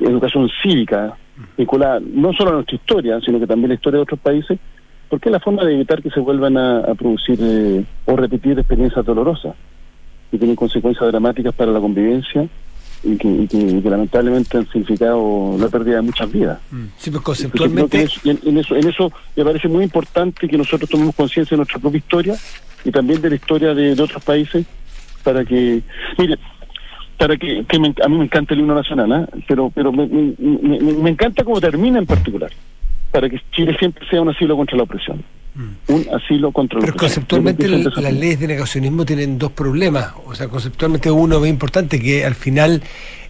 educación cívica mm. vinculada no solo a nuestra historia, sino que también a la historia de otros países, porque es la forma de evitar que se vuelvan a, a producir eh, o repetir experiencias dolorosas. Que tienen consecuencias dramáticas para la convivencia y que, y que- y que lamentablemente han significado la pérdida de muchas vidas. Sí, pues conceptualmente. en, en eso, en eso me parece muy importante que nosotros tomemos conciencia de nuestra propia historia y también de la historia de, de otros países para que, mire, para que, que me- a mí me encanta el himno nacional, ¿ah? pero pero me, me- me- me- me encanta cómo termina en particular, para que Chile siempre sea un asilo contra la opresión, un asilo contra Pero conceptualmente las leyes de negacionismo tienen dos problemas. O sea, conceptualmente uno es importante que al final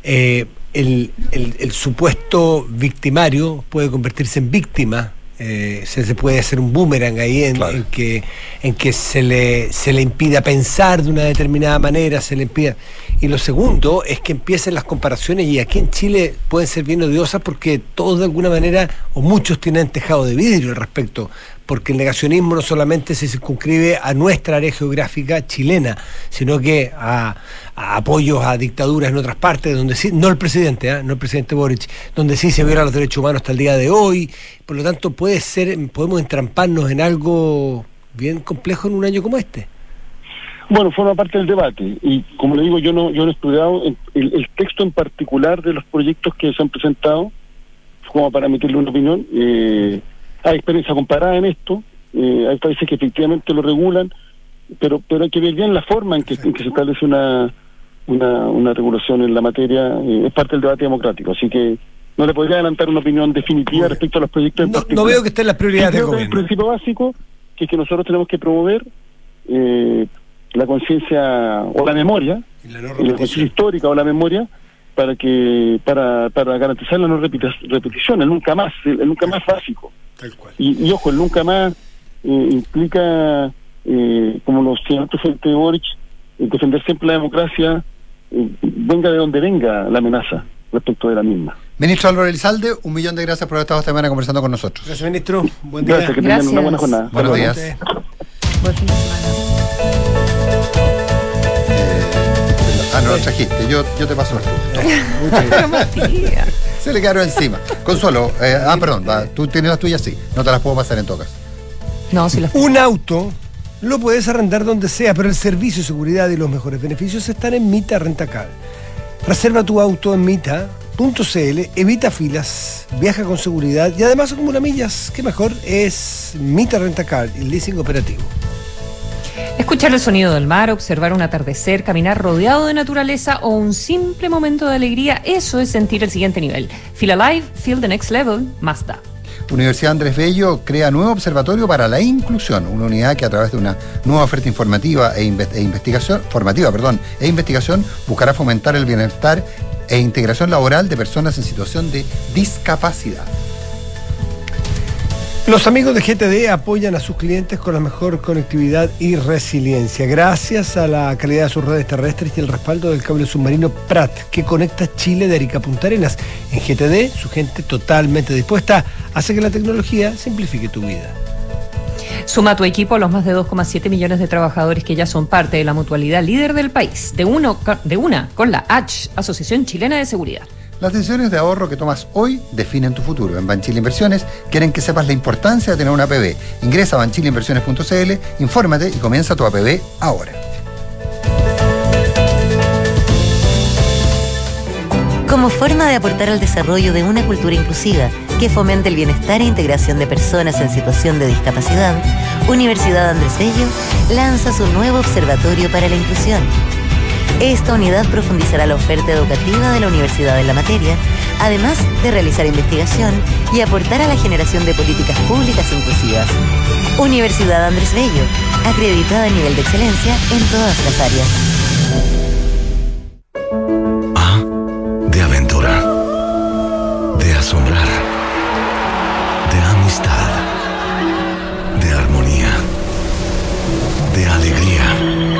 eh, el, el- el supuesto victimario puede convertirse en víctima. eh, se, se puede hacer un boomerang ahí en, Claro. en que en que se le se le impida pensar de una determinada manera, se le impida. Y lo segundo es que empiecen las comparaciones y aquí en Chile pueden ser bien odiosas porque todos de alguna manera o muchos tienen tejado de vidrio al respecto porque el negacionismo no solamente se circunscribe a nuestra área geográfica chilena, sino que a, apoyos a dictaduras en otras partes, donde sí, no el presidente, ¿ah? no el presidente Boric, donde sí se violan los derechos humanos hasta el día de hoy. Por lo tanto, puede ser, podemos entramparnos en algo bien complejo en un año como este. Bueno, forma parte del debate y como le digo, yo no yo no he estudiado el, el texto en particular de los proyectos que se han presentado como para emitirle una opinión. Eh, hay experiencia comparada en esto, eh, hay países que efectivamente lo regulan, pero pero hay que ver bien la forma en que, en que se establece una, una una regulación en la materia. eh, es parte del debate democrático, así que no le podría adelantar una opinión definitiva respecto a los proyectos No, no veo que esté en las prioridades del gobierno. principio básico que es que nosotros tenemos que promover eh, la conciencia o la memoria, Y la no y la conciencia histórica o la memoria para que para, para garantizar la no repita- repetición, el nunca más, el, el nunca más básico. Tal cual. Y, y ojo, el nunca más eh, implica, eh, como lo señaló el presidente Boric, eh, defender siempre la democracia, eh, venga de donde venga la amenaza respecto de la misma. Ministro Álvaro Elizalde, un millón de gracias por haber estado esta semana conversando con nosotros. Gracias, ministro. Buen día. Gracias, que tengan una buena Gracias. jornada. Hasta Buenos días. Buen fin de semana. Ah, no lo trajiste. Yo, yo te paso. Pero Matías. Se le quedaron encima. Consuelo, eh, ah, perdón, va, tú tienes las tuyas, sí. No te las puedo pasar en todo caso. No, si las Un auto lo puedes arrendar donde sea, pero el servicio, seguridad y los mejores beneficios están en Mita Rentacar. Reserva tu auto en mita.cl, evita filas, viaja con seguridad y además acumula millas. ¿Qué mejor? Es Mita Rentacar, el leasing operativo. Escuchar el sonido del mar, observar un atardecer, caminar rodeado de naturaleza o un simple momento de alegría, eso es sentir el siguiente nivel. Feel alive, feel the next level, Mazda. Universidad Andrés Bello crea nuevo observatorio para la inclusión, una unidad que a través de una nueva oferta informativa e, e investigación, formativa, perdón, e investigación buscará fomentar el bienestar e integración laboral de personas en situación de discapacidad. Los amigos de GTD apoyan a sus clientes con la mejor conectividad y resiliencia, gracias a la calidad de sus redes terrestres y el respaldo del cable submarino Prat, que conecta Chile de Arica Punta Arenas. En GTD, su gente totalmente dispuesta hace que la tecnología simplifique tu vida. Suma a tu equipo a los más de 2,7 millones de trabajadores que ya son parte de la mutualidad líder del país, de, uno, de una con la H, Asociación Chilena de Seguridad. Las decisiones de ahorro que tomas hoy definen tu futuro. En Banchile Inversiones quieren que sepas la importancia de tener una APB. Ingresa a banchileinversiones.cl, infórmate y comienza tu APB ahora. Como forma de aportar al desarrollo de una cultura inclusiva que fomente el bienestar e integración de personas en situación de discapacidad, Universidad Andrés Bello lanza su nuevo Observatorio para la Inclusión. Esta unidad profundizará la oferta educativa de la universidad en la materia, además de realizar investigación y aportar a la generación de políticas públicas inclusivas. Universidad Andrés Bello, acreditada a nivel de excelencia en todas las áreas. A de aventura, de asombrar, de amistad, de armonía, de alegría,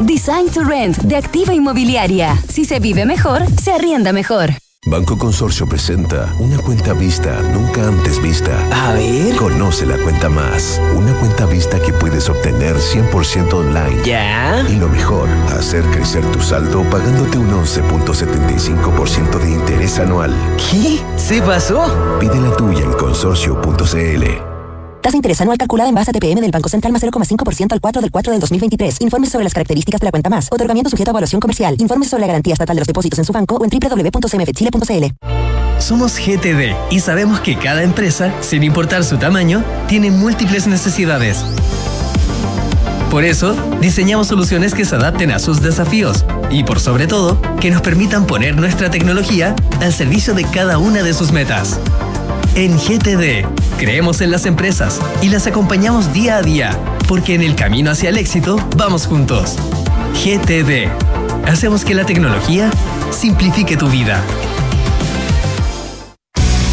Design to Rent de Activa Inmobiliaria. Si se vive mejor, se arrienda mejor. Banco Consorcio presenta una cuenta vista nunca antes vista. A ver. Conoce la cuenta más. Una cuenta vista que puedes obtener 100% online. ¿Ya? Y lo mejor, hacer crecer tu saldo pagándote un 11.75% de interés anual. ¿Qué? ¿Se pasó? Pide la tuya en consorcio.cl. Tasa de interés anual calculada en base a TPM del Banco Central más 0,5% al 4 del 4 del 2023. Informes sobre las características de la cuenta más. Otorgamiento sujeto a evaluación comercial. Informes sobre la garantía estatal de los depósitos en su banco o en www.cmfchile.cl. Somos GTD y sabemos que cada empresa, sin importar su tamaño, tiene múltiples necesidades. Por eso, diseñamos soluciones que se adapten a sus desafíos y, por sobre todo, que nos permitan poner nuestra tecnología al servicio de cada una de sus metas. En GTD, creemos en las empresas y las acompañamos día a día, porque en el camino hacia el éxito vamos juntos. GTD, hacemos que la tecnología simplifique tu vida.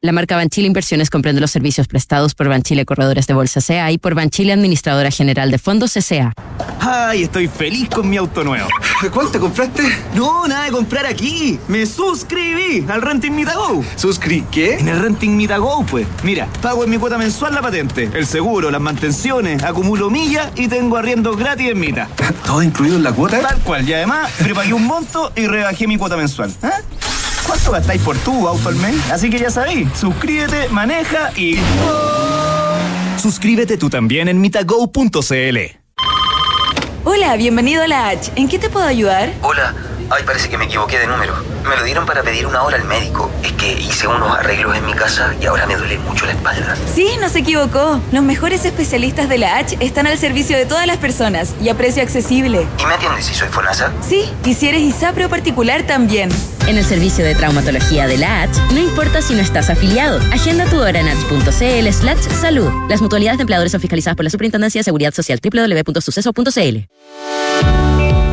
La marca Banchile Inversiones comprende los servicios prestados por Banchile Corredores de Bolsa CA y por Banchile Administradora General de Fondos CCA. Ay, estoy feliz con mi auto nuevo. ¿Cuál te compraste? No, nada de comprar aquí. Me suscribí al Renting Mitago. ¿Suscri qué? En el Renting Mitago, pues. Mira, pago en mi cuota mensual la patente, el seguro, las mantenciones, acumulo millas y tengo arriendo gratis en Mita. ¿Todo incluido en la cuota? Tal cual. Y además, prepagué un monto y rebajé mi cuota mensual. ¿Eh? ¿Cuánto gastáis por tu auto al mes? Así que ya sabéis, suscríbete, maneja y... Suscríbete tú también en mitago.cl. Hola, bienvenido a la H. ¿En qué te puedo ayudar? Hola. Ay, parece que me equivoqué de número. Me lo dieron para pedir una hora al médico. Es que hice unos arreglos en mi casa y ahora me duele mucho la espalda. Sí, no se equivocó. Los mejores especialistas de la H están al servicio de todas las personas y a precio accesible. ¿Y me atiendes si soy FONASA? Sí, y si eres ISAPRE o particular también. En el servicio de traumatología de la H, no importa si no estás afiliado. Agenda tu hora en h.cl slash salud. Las mutualidades de empleadores son fiscalizadas por la Superintendencia de Seguridad Social www.suceso.cl.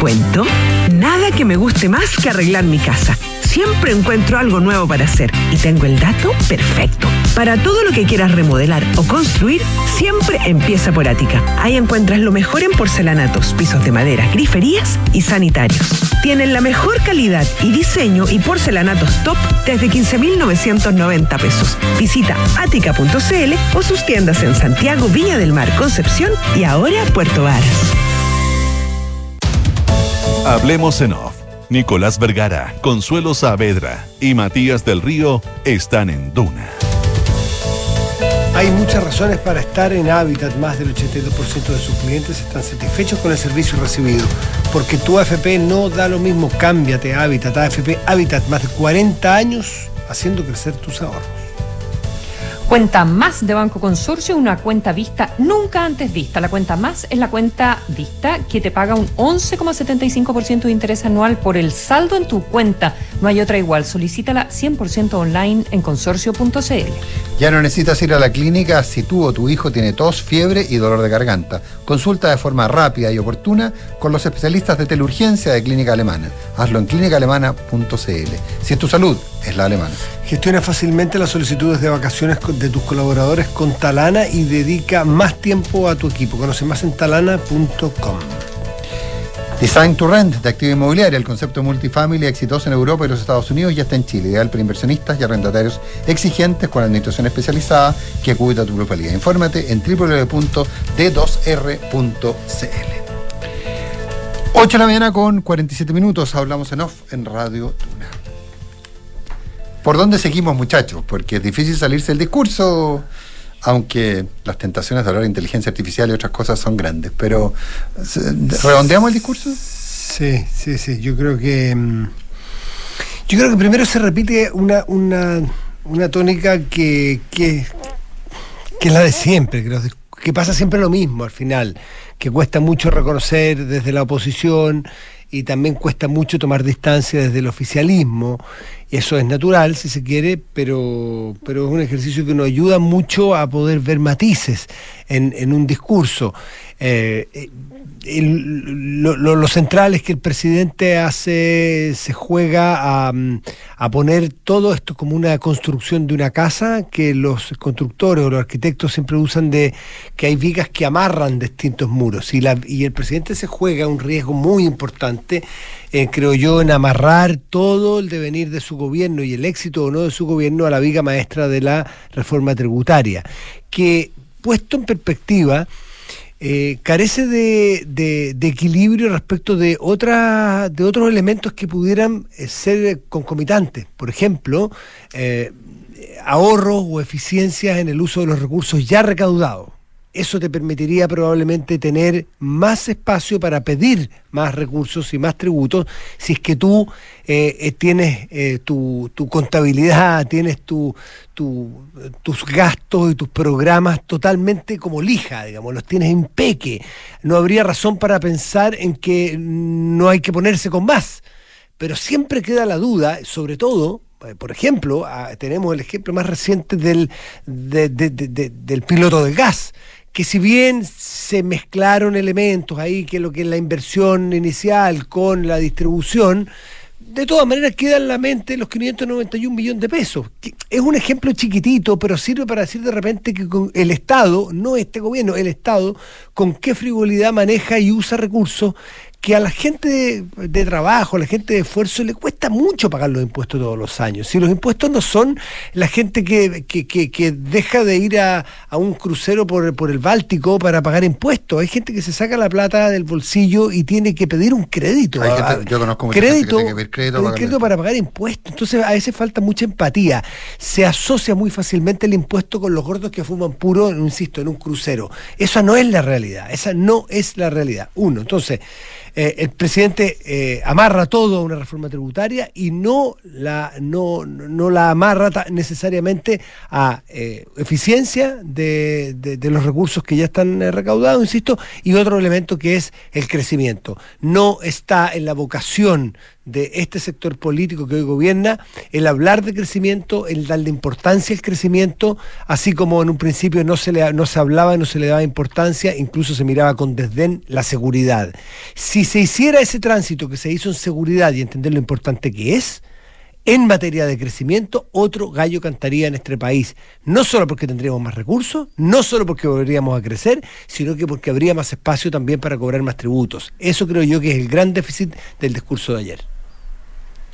Cuento, nada que me guste más que arreglar mi casa. Siempre encuentro algo nuevo para hacer y tengo el dato perfecto. Para todo lo que quieras remodelar o construir, siempre empieza por Ática. Ahí encuentras lo mejor en porcelanatos, pisos de madera, griferías y sanitarios. Tienen la mejor calidad y diseño y porcelanatos top desde 15.990 pesos. Visita ática.cl o sus tiendas en Santiago, Viña del Mar, Concepción y ahora Puerto Varas. Hablemos en off. Nicolás Vergara, Consuelo Saavedra y Matías del Río están en Duna. Hay muchas razones para estar en Habitat. Más del 82% de sus clientes están satisfechos con el servicio recibido. Porque tu AFP no da lo mismo. Cámbiate a Habitat. AFP Habitat, más de 40 años haciendo crecer tus ahorros. Cuenta más de Banco Consorcio, una cuenta vista nunca antes vista. La cuenta más es la cuenta vista que te paga un 11,75% de interés anual por el saldo en tu cuenta. No hay otra igual. Solicítala 100% online en consorcio.cl. Ya no necesitas ir a la clínica si tú o tu hijo tiene tos, fiebre y dolor de garganta. Consulta de forma rápida y oportuna con los especialistas de teleurgencia de Clínica Alemana. Hazlo en clínicaalemana.cl. Si es tu salud, es la alemana. Gestiona fácilmente las solicitudes de vacaciones de tus colaboradores con Talana y dedica más tiempo a tu equipo. Conoce más en talana.com. Design to Rent de Activa Inmobiliaria, el concepto multifamily exitoso en Europa y los Estados Unidos ya está en Chile, ideal para inversionistas y arrendatarios exigentes con administración especializada que acude a tu localidad. Infórmate en www.d2r.cl. 8 de la mañana con 47 minutos, hablamos en off en Radio Tuna. ¿Por dónde seguimos, muchachos? Porque es difícil salirse del discurso, aunque las tentaciones de hablar de inteligencia artificial y otras cosas son grandes. Pero, ¿se- ¿redondeamos el discurso? Sí, sí, sí. Yo creo que. mm, Yo creo que primero se repite una, una, una tónica que, que, que es la de siempre, que pasa siempre lo mismo al final, que cuesta mucho reconocer desde la oposición y también cuesta mucho tomar distancia desde el oficialismo. Eso es natural, si se quiere, pero, pero es un ejercicio que nos ayuda mucho a poder ver matices en, en un discurso. Eh, eh, lo, central es que el presidente hace, se juega a, mm, a poner todo esto como una construcción de una casa que los constructores o los arquitectos siempre usan de que hay vigas que amarran distintos muros y, y el presidente se juega un riesgo muy importante, eh, creo yo, en amarrar todo el devenir de su gobierno y el éxito o no de su gobierno a la viga maestra de la reforma tributaria, que puesto en perspectiva, eh, carece de, de- equilibrio respecto de, otras de otros elementos que pudieran eh, ser concomitantes. Por ejemplo, ahorros o eficiencias en el uso de los recursos ya recaudados. Eso te permitiría probablemente tener más espacio para pedir más recursos y más tributos si es que tú eh, eh, tienes eh, tu, contabilidad, tienes tu, tu- tus gastos y tus programas totalmente como lija, digamos, los tienes en peque. No habría razón para pensar en que no hay que ponerse con más. Pero siempre queda la duda, sobre todo, por ejemplo, ah, tenemos el ejemplo más reciente del, de- de- de- de- del piloto del gas, que si bien se mezclaron elementos ahí, que lo que es la inversión inicial con la distribución, de todas maneras queda en la mente los 591 millones de pesos. Es un ejemplo chiquitito, pero sirve para decir de repente que el Estado, no este gobierno, el Estado, con qué frivolidad maneja y usa recursos que a la gente de, trabajo, a la gente de esfuerzo, le cuesta mucho pagar los impuestos todos los años. Si los impuestos no son la gente que, que, que- que deja de ir a, a un crucero por, por el Báltico para pagar impuestos, hay gente que se saca la plata del bolsillo y tiene que pedir un crédito. Hay a- gente- yo conozco mucha gente que crédito, tiene que pedir crédito para pagar crédito para pagar impuestos. Entonces a veces falta mucha empatía. Se asocia muy fácilmente el impuesto con los gordos que fuman puro, insisto, en un crucero. Esa no es la realidad. Esa no es la realidad. Uno. Entonces, eh, el presidente eh, amarra todo a una reforma tributaria y no la, no, no la amarra necesariamente a eh, eficiencia de, de- los recursos que ya están recaudados, insisto, y otro elemento que es el crecimiento. No está en la vocación de este sector político que hoy gobierna el hablar de crecimiento, el darle importancia al crecimiento, así como en un principio no se, le, no se hablaba, no se le daba importancia, incluso se miraba con desdén la seguridad. Si se hiciera ese tránsito que se hizo en seguridad y entender lo importante que es, en materia de crecimiento, otro gallo cantaría en este país. No solo porque tendríamos más recursos, no solo porque volveríamos a crecer, sino que porque habría más espacio también para cobrar más tributos. Eso creo yo que es el gran déficit del discurso de ayer.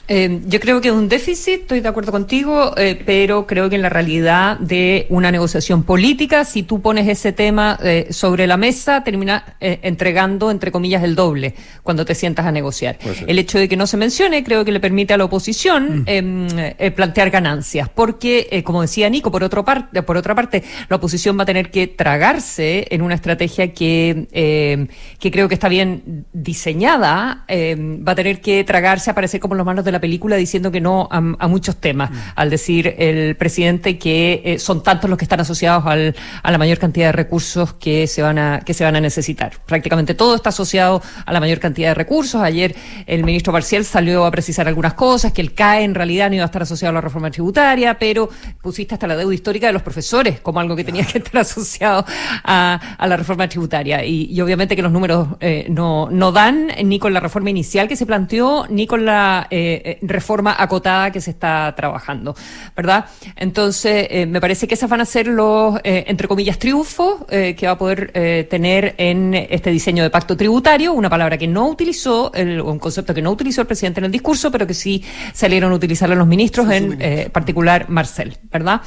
Eh, yo creo que es un déficit, estoy de acuerdo contigo, eh, pero creo que en la realidad de una negociación política, si tú pones ese tema eh, sobre la mesa, termina eh, entregando, entre comillas, el doble cuando te sientas a negociar. El hecho de que no se mencione creo que le permite a la oposición eh, eh, plantear ganancias, porque, como decía Nico, por, otro par- por otra parte, la oposición va a tener que tragarse en una estrategia que, eh, que creo que está bien diseñada, eh, va a tener que tragarse, aparecer como los manos de de la película diciendo que no a, a muchos temas, al decir el presidente que eh, son tantos los que están asociados al, a la mayor cantidad de recursos que se van a que se van a necesitar. Prácticamente todo está asociado a la mayor cantidad de recursos. Ayer el ministro Parcial salió a precisar algunas cosas, que el CAE en realidad no iba a estar asociado a la reforma tributaria, pero pusiste hasta la deuda histórica de los profesores como algo que tenía que estar asociado a, a la reforma tributaria. Y, y obviamente que los números eh, no, no dan ni con la reforma inicial que se planteó, ni con la eh, eh, reforma acotada que se está trabajando, ¿verdad? Entonces, eh, me parece que esas van a ser los, eh, entre comillas, triunfos eh, que va a poder eh, tener en este diseño de pacto tributario, una palabra que no utilizó, el, un concepto que no utilizó el presidente en el discurso, pero que sí salieron a utilizarlo los ministros, en eh, particular Marcel, ¿verdad?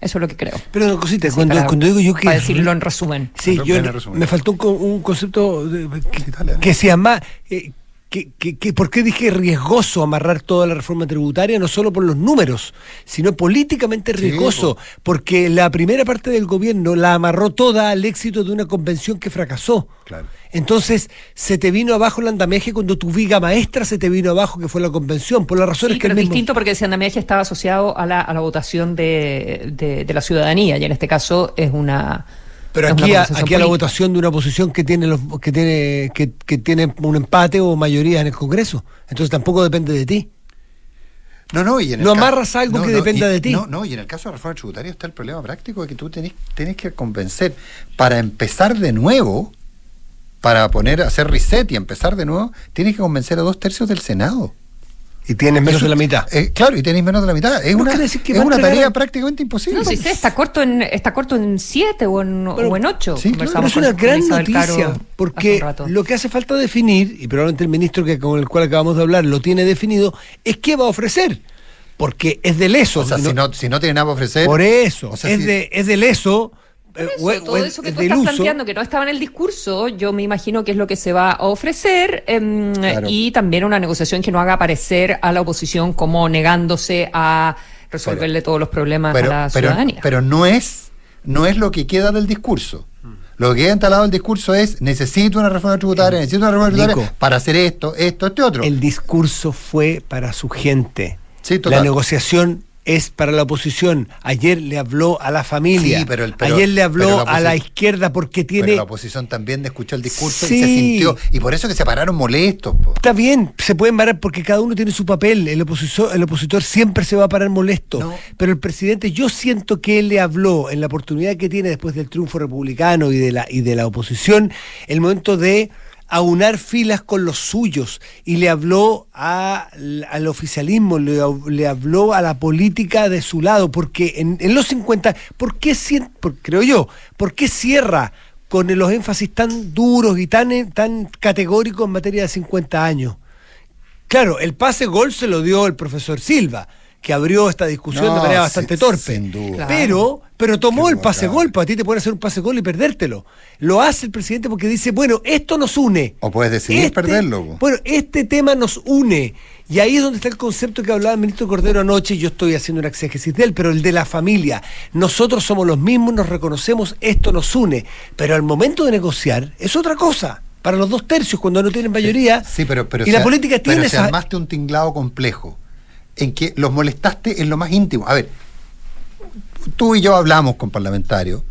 Eso es lo que creo. Pero una cosita, Así cuando, para- cuando digo yo que. Para decirlo en resumen. Sí, yo, me faltó un, co- un concepto de- que, que se llama. eh, que, que- que- ¿Por qué dije riesgoso amarrar toda la reforma tributaria? No solo por los números, sino políticamente riesgoso, porque la primera parte del gobierno la amarró toda al éxito de una convención que fracasó. Entonces, se te vino abajo el andamiaje cuando tu viga maestra se te vino abajo, que fue la convención, por las razones Sí, que pero el es mismo... distinto porque ese andamiaje estaba asociado a la, a la votación de, de, de la ciudadanía y en este caso es una. Pero aquí, a, aquí a la votación de una oposición que tiene los, que tiene que, que tiene un empate o mayoría en el Congreso. Entonces tampoco depende de ti. No, no, y en el No amarras algo que dependa y- de ti. No, no, y en el caso de la reforma tributaria está el problema práctico de que tú tenés, tenés que convencer para empezar de nuevo, para poner, hacer reset y empezar de nuevo, tienes que convencer a dos tercios del Senado. Y tienes menos de la mitad. Eh, claro, y tenéis menos de la mitad. Es No una, es una tarea prácticamente imposible. No, sí, sí, está corto en está corto en siete o en, o en ocho. Pero Conversamos es una con- gran noticia, porque lo que hace falta definir, y probablemente el ministro que con el cual acabamos de hablar lo tiene definido, es qué va a ofrecer. Porque es del ESO. O sea, si no, si no tiene nada para ofrecer. Por eso, o sea, es, si- de, es del ESO. Eh, Eso, todo eso que tú estás uso. planteando que no estaba en el discurso, yo me imagino que es lo que se va a ofrecer em, Claro. y también una negociación que no haga aparecer a la oposición como negándose a resolverle todos los problemas pero, a la pero, ciudadanía. pero no es no es lo que queda del discurso. Lo que queda instalado del discurso es necesito una reforma tributaria, necesito una reforma tributaria Nico. para hacer esto, esto, este otro. El discurso fue para su gente. Sí, total. La negociación es para la oposición. Ayer le habló a la familia. Sí, pero el- pero- Ayer le habló pero la a la izquierda porque Pero tiene... la oposición también escuchó el discurso y Sí. se sintió. Y por eso que se pararon molestos. po. Está bien, se pueden parar porque cada uno tiene su papel. El opositor, el opositor siempre se va a parar molesto. Pero el presidente, yo siento que él le habló en la oportunidad que tiene después del triunfo republicano y de la, y de la oposición, el momento de aunar filas con los suyos y le habló a- al oficialismo, le, habló a la política de su lado, porque en, los 50, ¿por qué, por- creo yo, por qué cierra con los énfasis tan duros y tan, tan categóricos en materia de 50 años? Claro, el pase gol se lo dio el profesor Silva, que abrió esta discusión de manera bastante torpe. sin duda. Pero, pero tomó el pase gol, a ti te pueden hacer un pase gol y perdértelo. Lo hace el presidente porque dice, bueno, esto nos une. O puedes decidir Este- perderlo. po. Bueno, este tema nos une. Y ahí es donde está el concepto que hablaba el ministro Cordero anoche, y yo estoy haciendo una exégesis de él, pero el de la familia. Nosotros somos los mismos, nos reconocemos, esto nos une. Pero al momento de negociar es otra cosa. Para los dos tercios, cuando no tienen mayoría. Sí, pero, pero y la política pero tiene si esa. armaste un tinglado complejo en que los molestaste en lo más íntimo. A ver, tú y yo hablamos con parlamentarios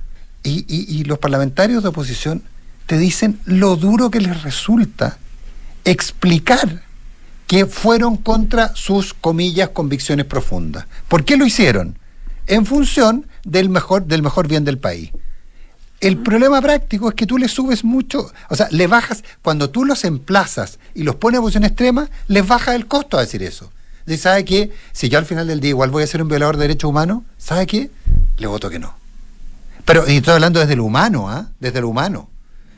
y, y- y los parlamentarios de oposición te dicen lo duro que les resulta explicar que fueron contra sus comillas convicciones profundas. ¿Por qué lo hicieron? En función del mejor, del mejor bien del país. El problema práctico es que tú le subes mucho, o sea, le bajas, cuando tú los emplazas y los pones a posición extrema, les baja el costo a decir eso. ¿Sabe qué? Si yo al final del día igual voy a ser un violador de derechos humanos, ¿sabe qué? Le voto que no. Pero y estoy hablando desde lo humano, ¿ah? Desde lo humano.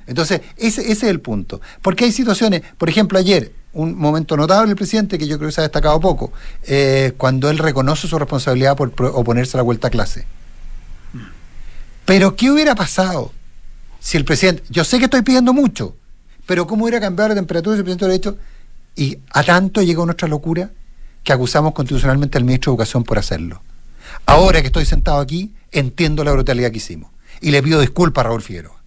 Entonces, ese, es el punto. Porque hay situaciones, por ejemplo, ayer, un momento notable del presidente, que yo creo que se ha destacado poco, eh, cuando él reconoce su responsabilidad por oponerse a la vuelta a clase. Pero, ¿qué hubiera pasado si el presidente, yo sé que estoy pidiendo mucho, pero cómo hubiera cambiado la temperatura si el presidente hubiera hecho? Y a tanto llegó nuestra locura que acusamos constitucionalmente al ministro de Educación por hacerlo. Ahora que estoy sentado aquí, entiendo la brutalidad que hicimos. Y le pido disculpas a Raúl Figueroa.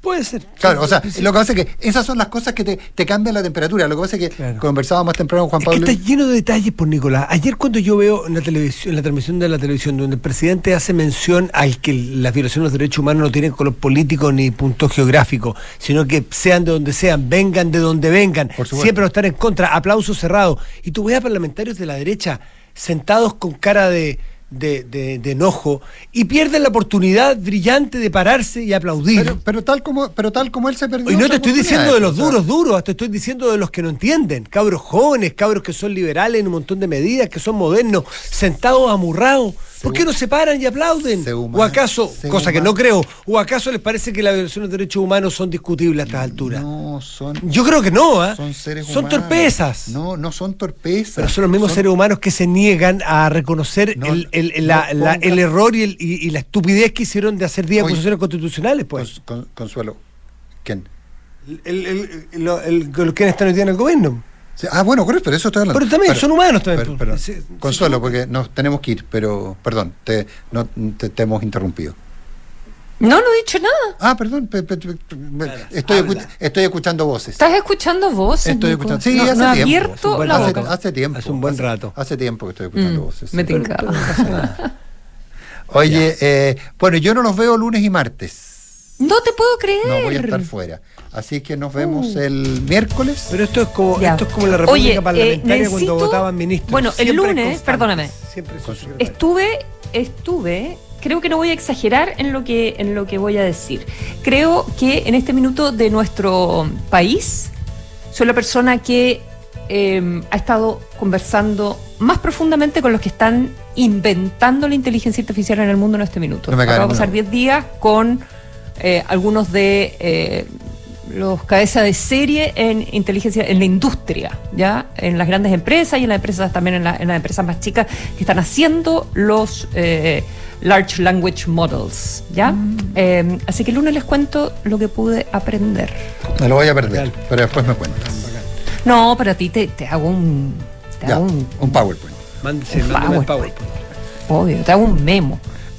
Puede ser. Claro, o sea, lo que pasa es que esas son las cosas que te, te cambian la temperatura. Lo que pasa es que conversábamos más temprano con Juan Es que Pablo. está lleno de detalles por Nicolás. Ayer cuando yo veo en la televisión, en la transmisión de la televisión, donde el presidente hace mención al que las violaciones de los derechos humanos no tienen color político ni punto geográfico, sino que sean de donde sean, vengan de donde vengan, siempre no estar en contra, aplauso cerrado. Y tú ves a parlamentarios de la derecha sentados con cara de, de, de- de enojo y pierden la oportunidad brillante de pararse y aplaudir. Pero, pero tal como, pero tal como él se perdió. Y no te estoy diciendo de los duros, duros, te estoy diciendo de los que no entienden. Cabros jóvenes, cabros que son liberales en un montón de medidas, que son modernos, sentados amurrados. ¿Por qué no se paran y aplauden? ¿O acaso, cosa que no creo, o acaso les parece que las violaciones de derechos humanos son discutibles a estas alturas? No, son. Yo creo que no, ¿ah? Son seres Son humanos. torpezas. No, no son torpezas. Pero son los mismos Son- seres humanos que se niegan a reconocer No, el, el- no la- el error y, el- y- y la estupidez que hicieron de hacer 10 Oye, acusaciones constitucionales, pues. Con- Consuelo. ¿Quién? El, el, el, el- que día en el gobierno. Sí, Ah, bueno, correcto, pero eso estoy hablando. Pero también son humanos también, pero- pues. pero- Consuelo, porque nos tenemos que ir, pero perdón, te, no, te, te hemos interrumpido. No, no he dicho nada. Ah, perdón, pe- pe- pe- me- estoy, escu- estoy escuchando voces. ¿Estás escuchando voces? Estoy Nico? escuchando. Sí, no, hace no tiempo. abierto la hace, boca. hace tiempo. Hace un buen hace- rato. Hace tiempo que estoy escuchando Mm, voces. me sí. tincaba. Oye, eh, bueno, yo no los veo lunes y martes. No te puedo creer. No voy a estar fuera. Así que nos vemos el miércoles. Pero esto es como, Ya. esto es como la República Oye, eh, Parlamentaria cuando votaban ministros. Bueno, el lunes, perdóname. Siempre. Estuve, estuve, creo que no voy a exagerar en lo que, en lo que voy a decir. Creo que en este minuto de nuestro país soy la persona que eh, ha estado conversando más profundamente con los que están inventando la inteligencia artificial en el mundo en este minuto. No me Acabo de pasar ninguna 10 días con eh, algunos de eh, los cabezas de serie en inteligencia en la industria, ya en las grandes empresas y en las empresas también en, la- en las empresas más chicas que están haciendo los eh, large language models, ya. Eh, así que el lunes les cuento lo que pude aprender. Me lo voy a perder, pero después me cuentas. No, para ti te, te hago un, te Ya, hago un, un PowerPoint. Mándese, un PowerPoint. PowerPoint. obvio, te hago un memo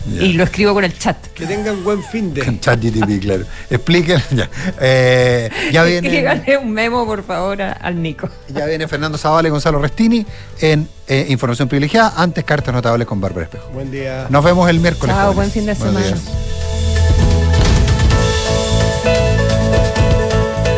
Ya. y lo escribo con el chat. Que tengan buen fin de. ChatGTP, claro. Expliquen. Ya, Eh, ya viene. Un memo, por favor, a- al Nico. Ya viene Fernando Zavala y Gonzalo Restini en eh, Información Privilegiada, antes Cartas Notables con Bárbara Espejo. Buen día. Nos vemos el miércoles. Chao, jóvenes. buen fin de Buenos semana. días.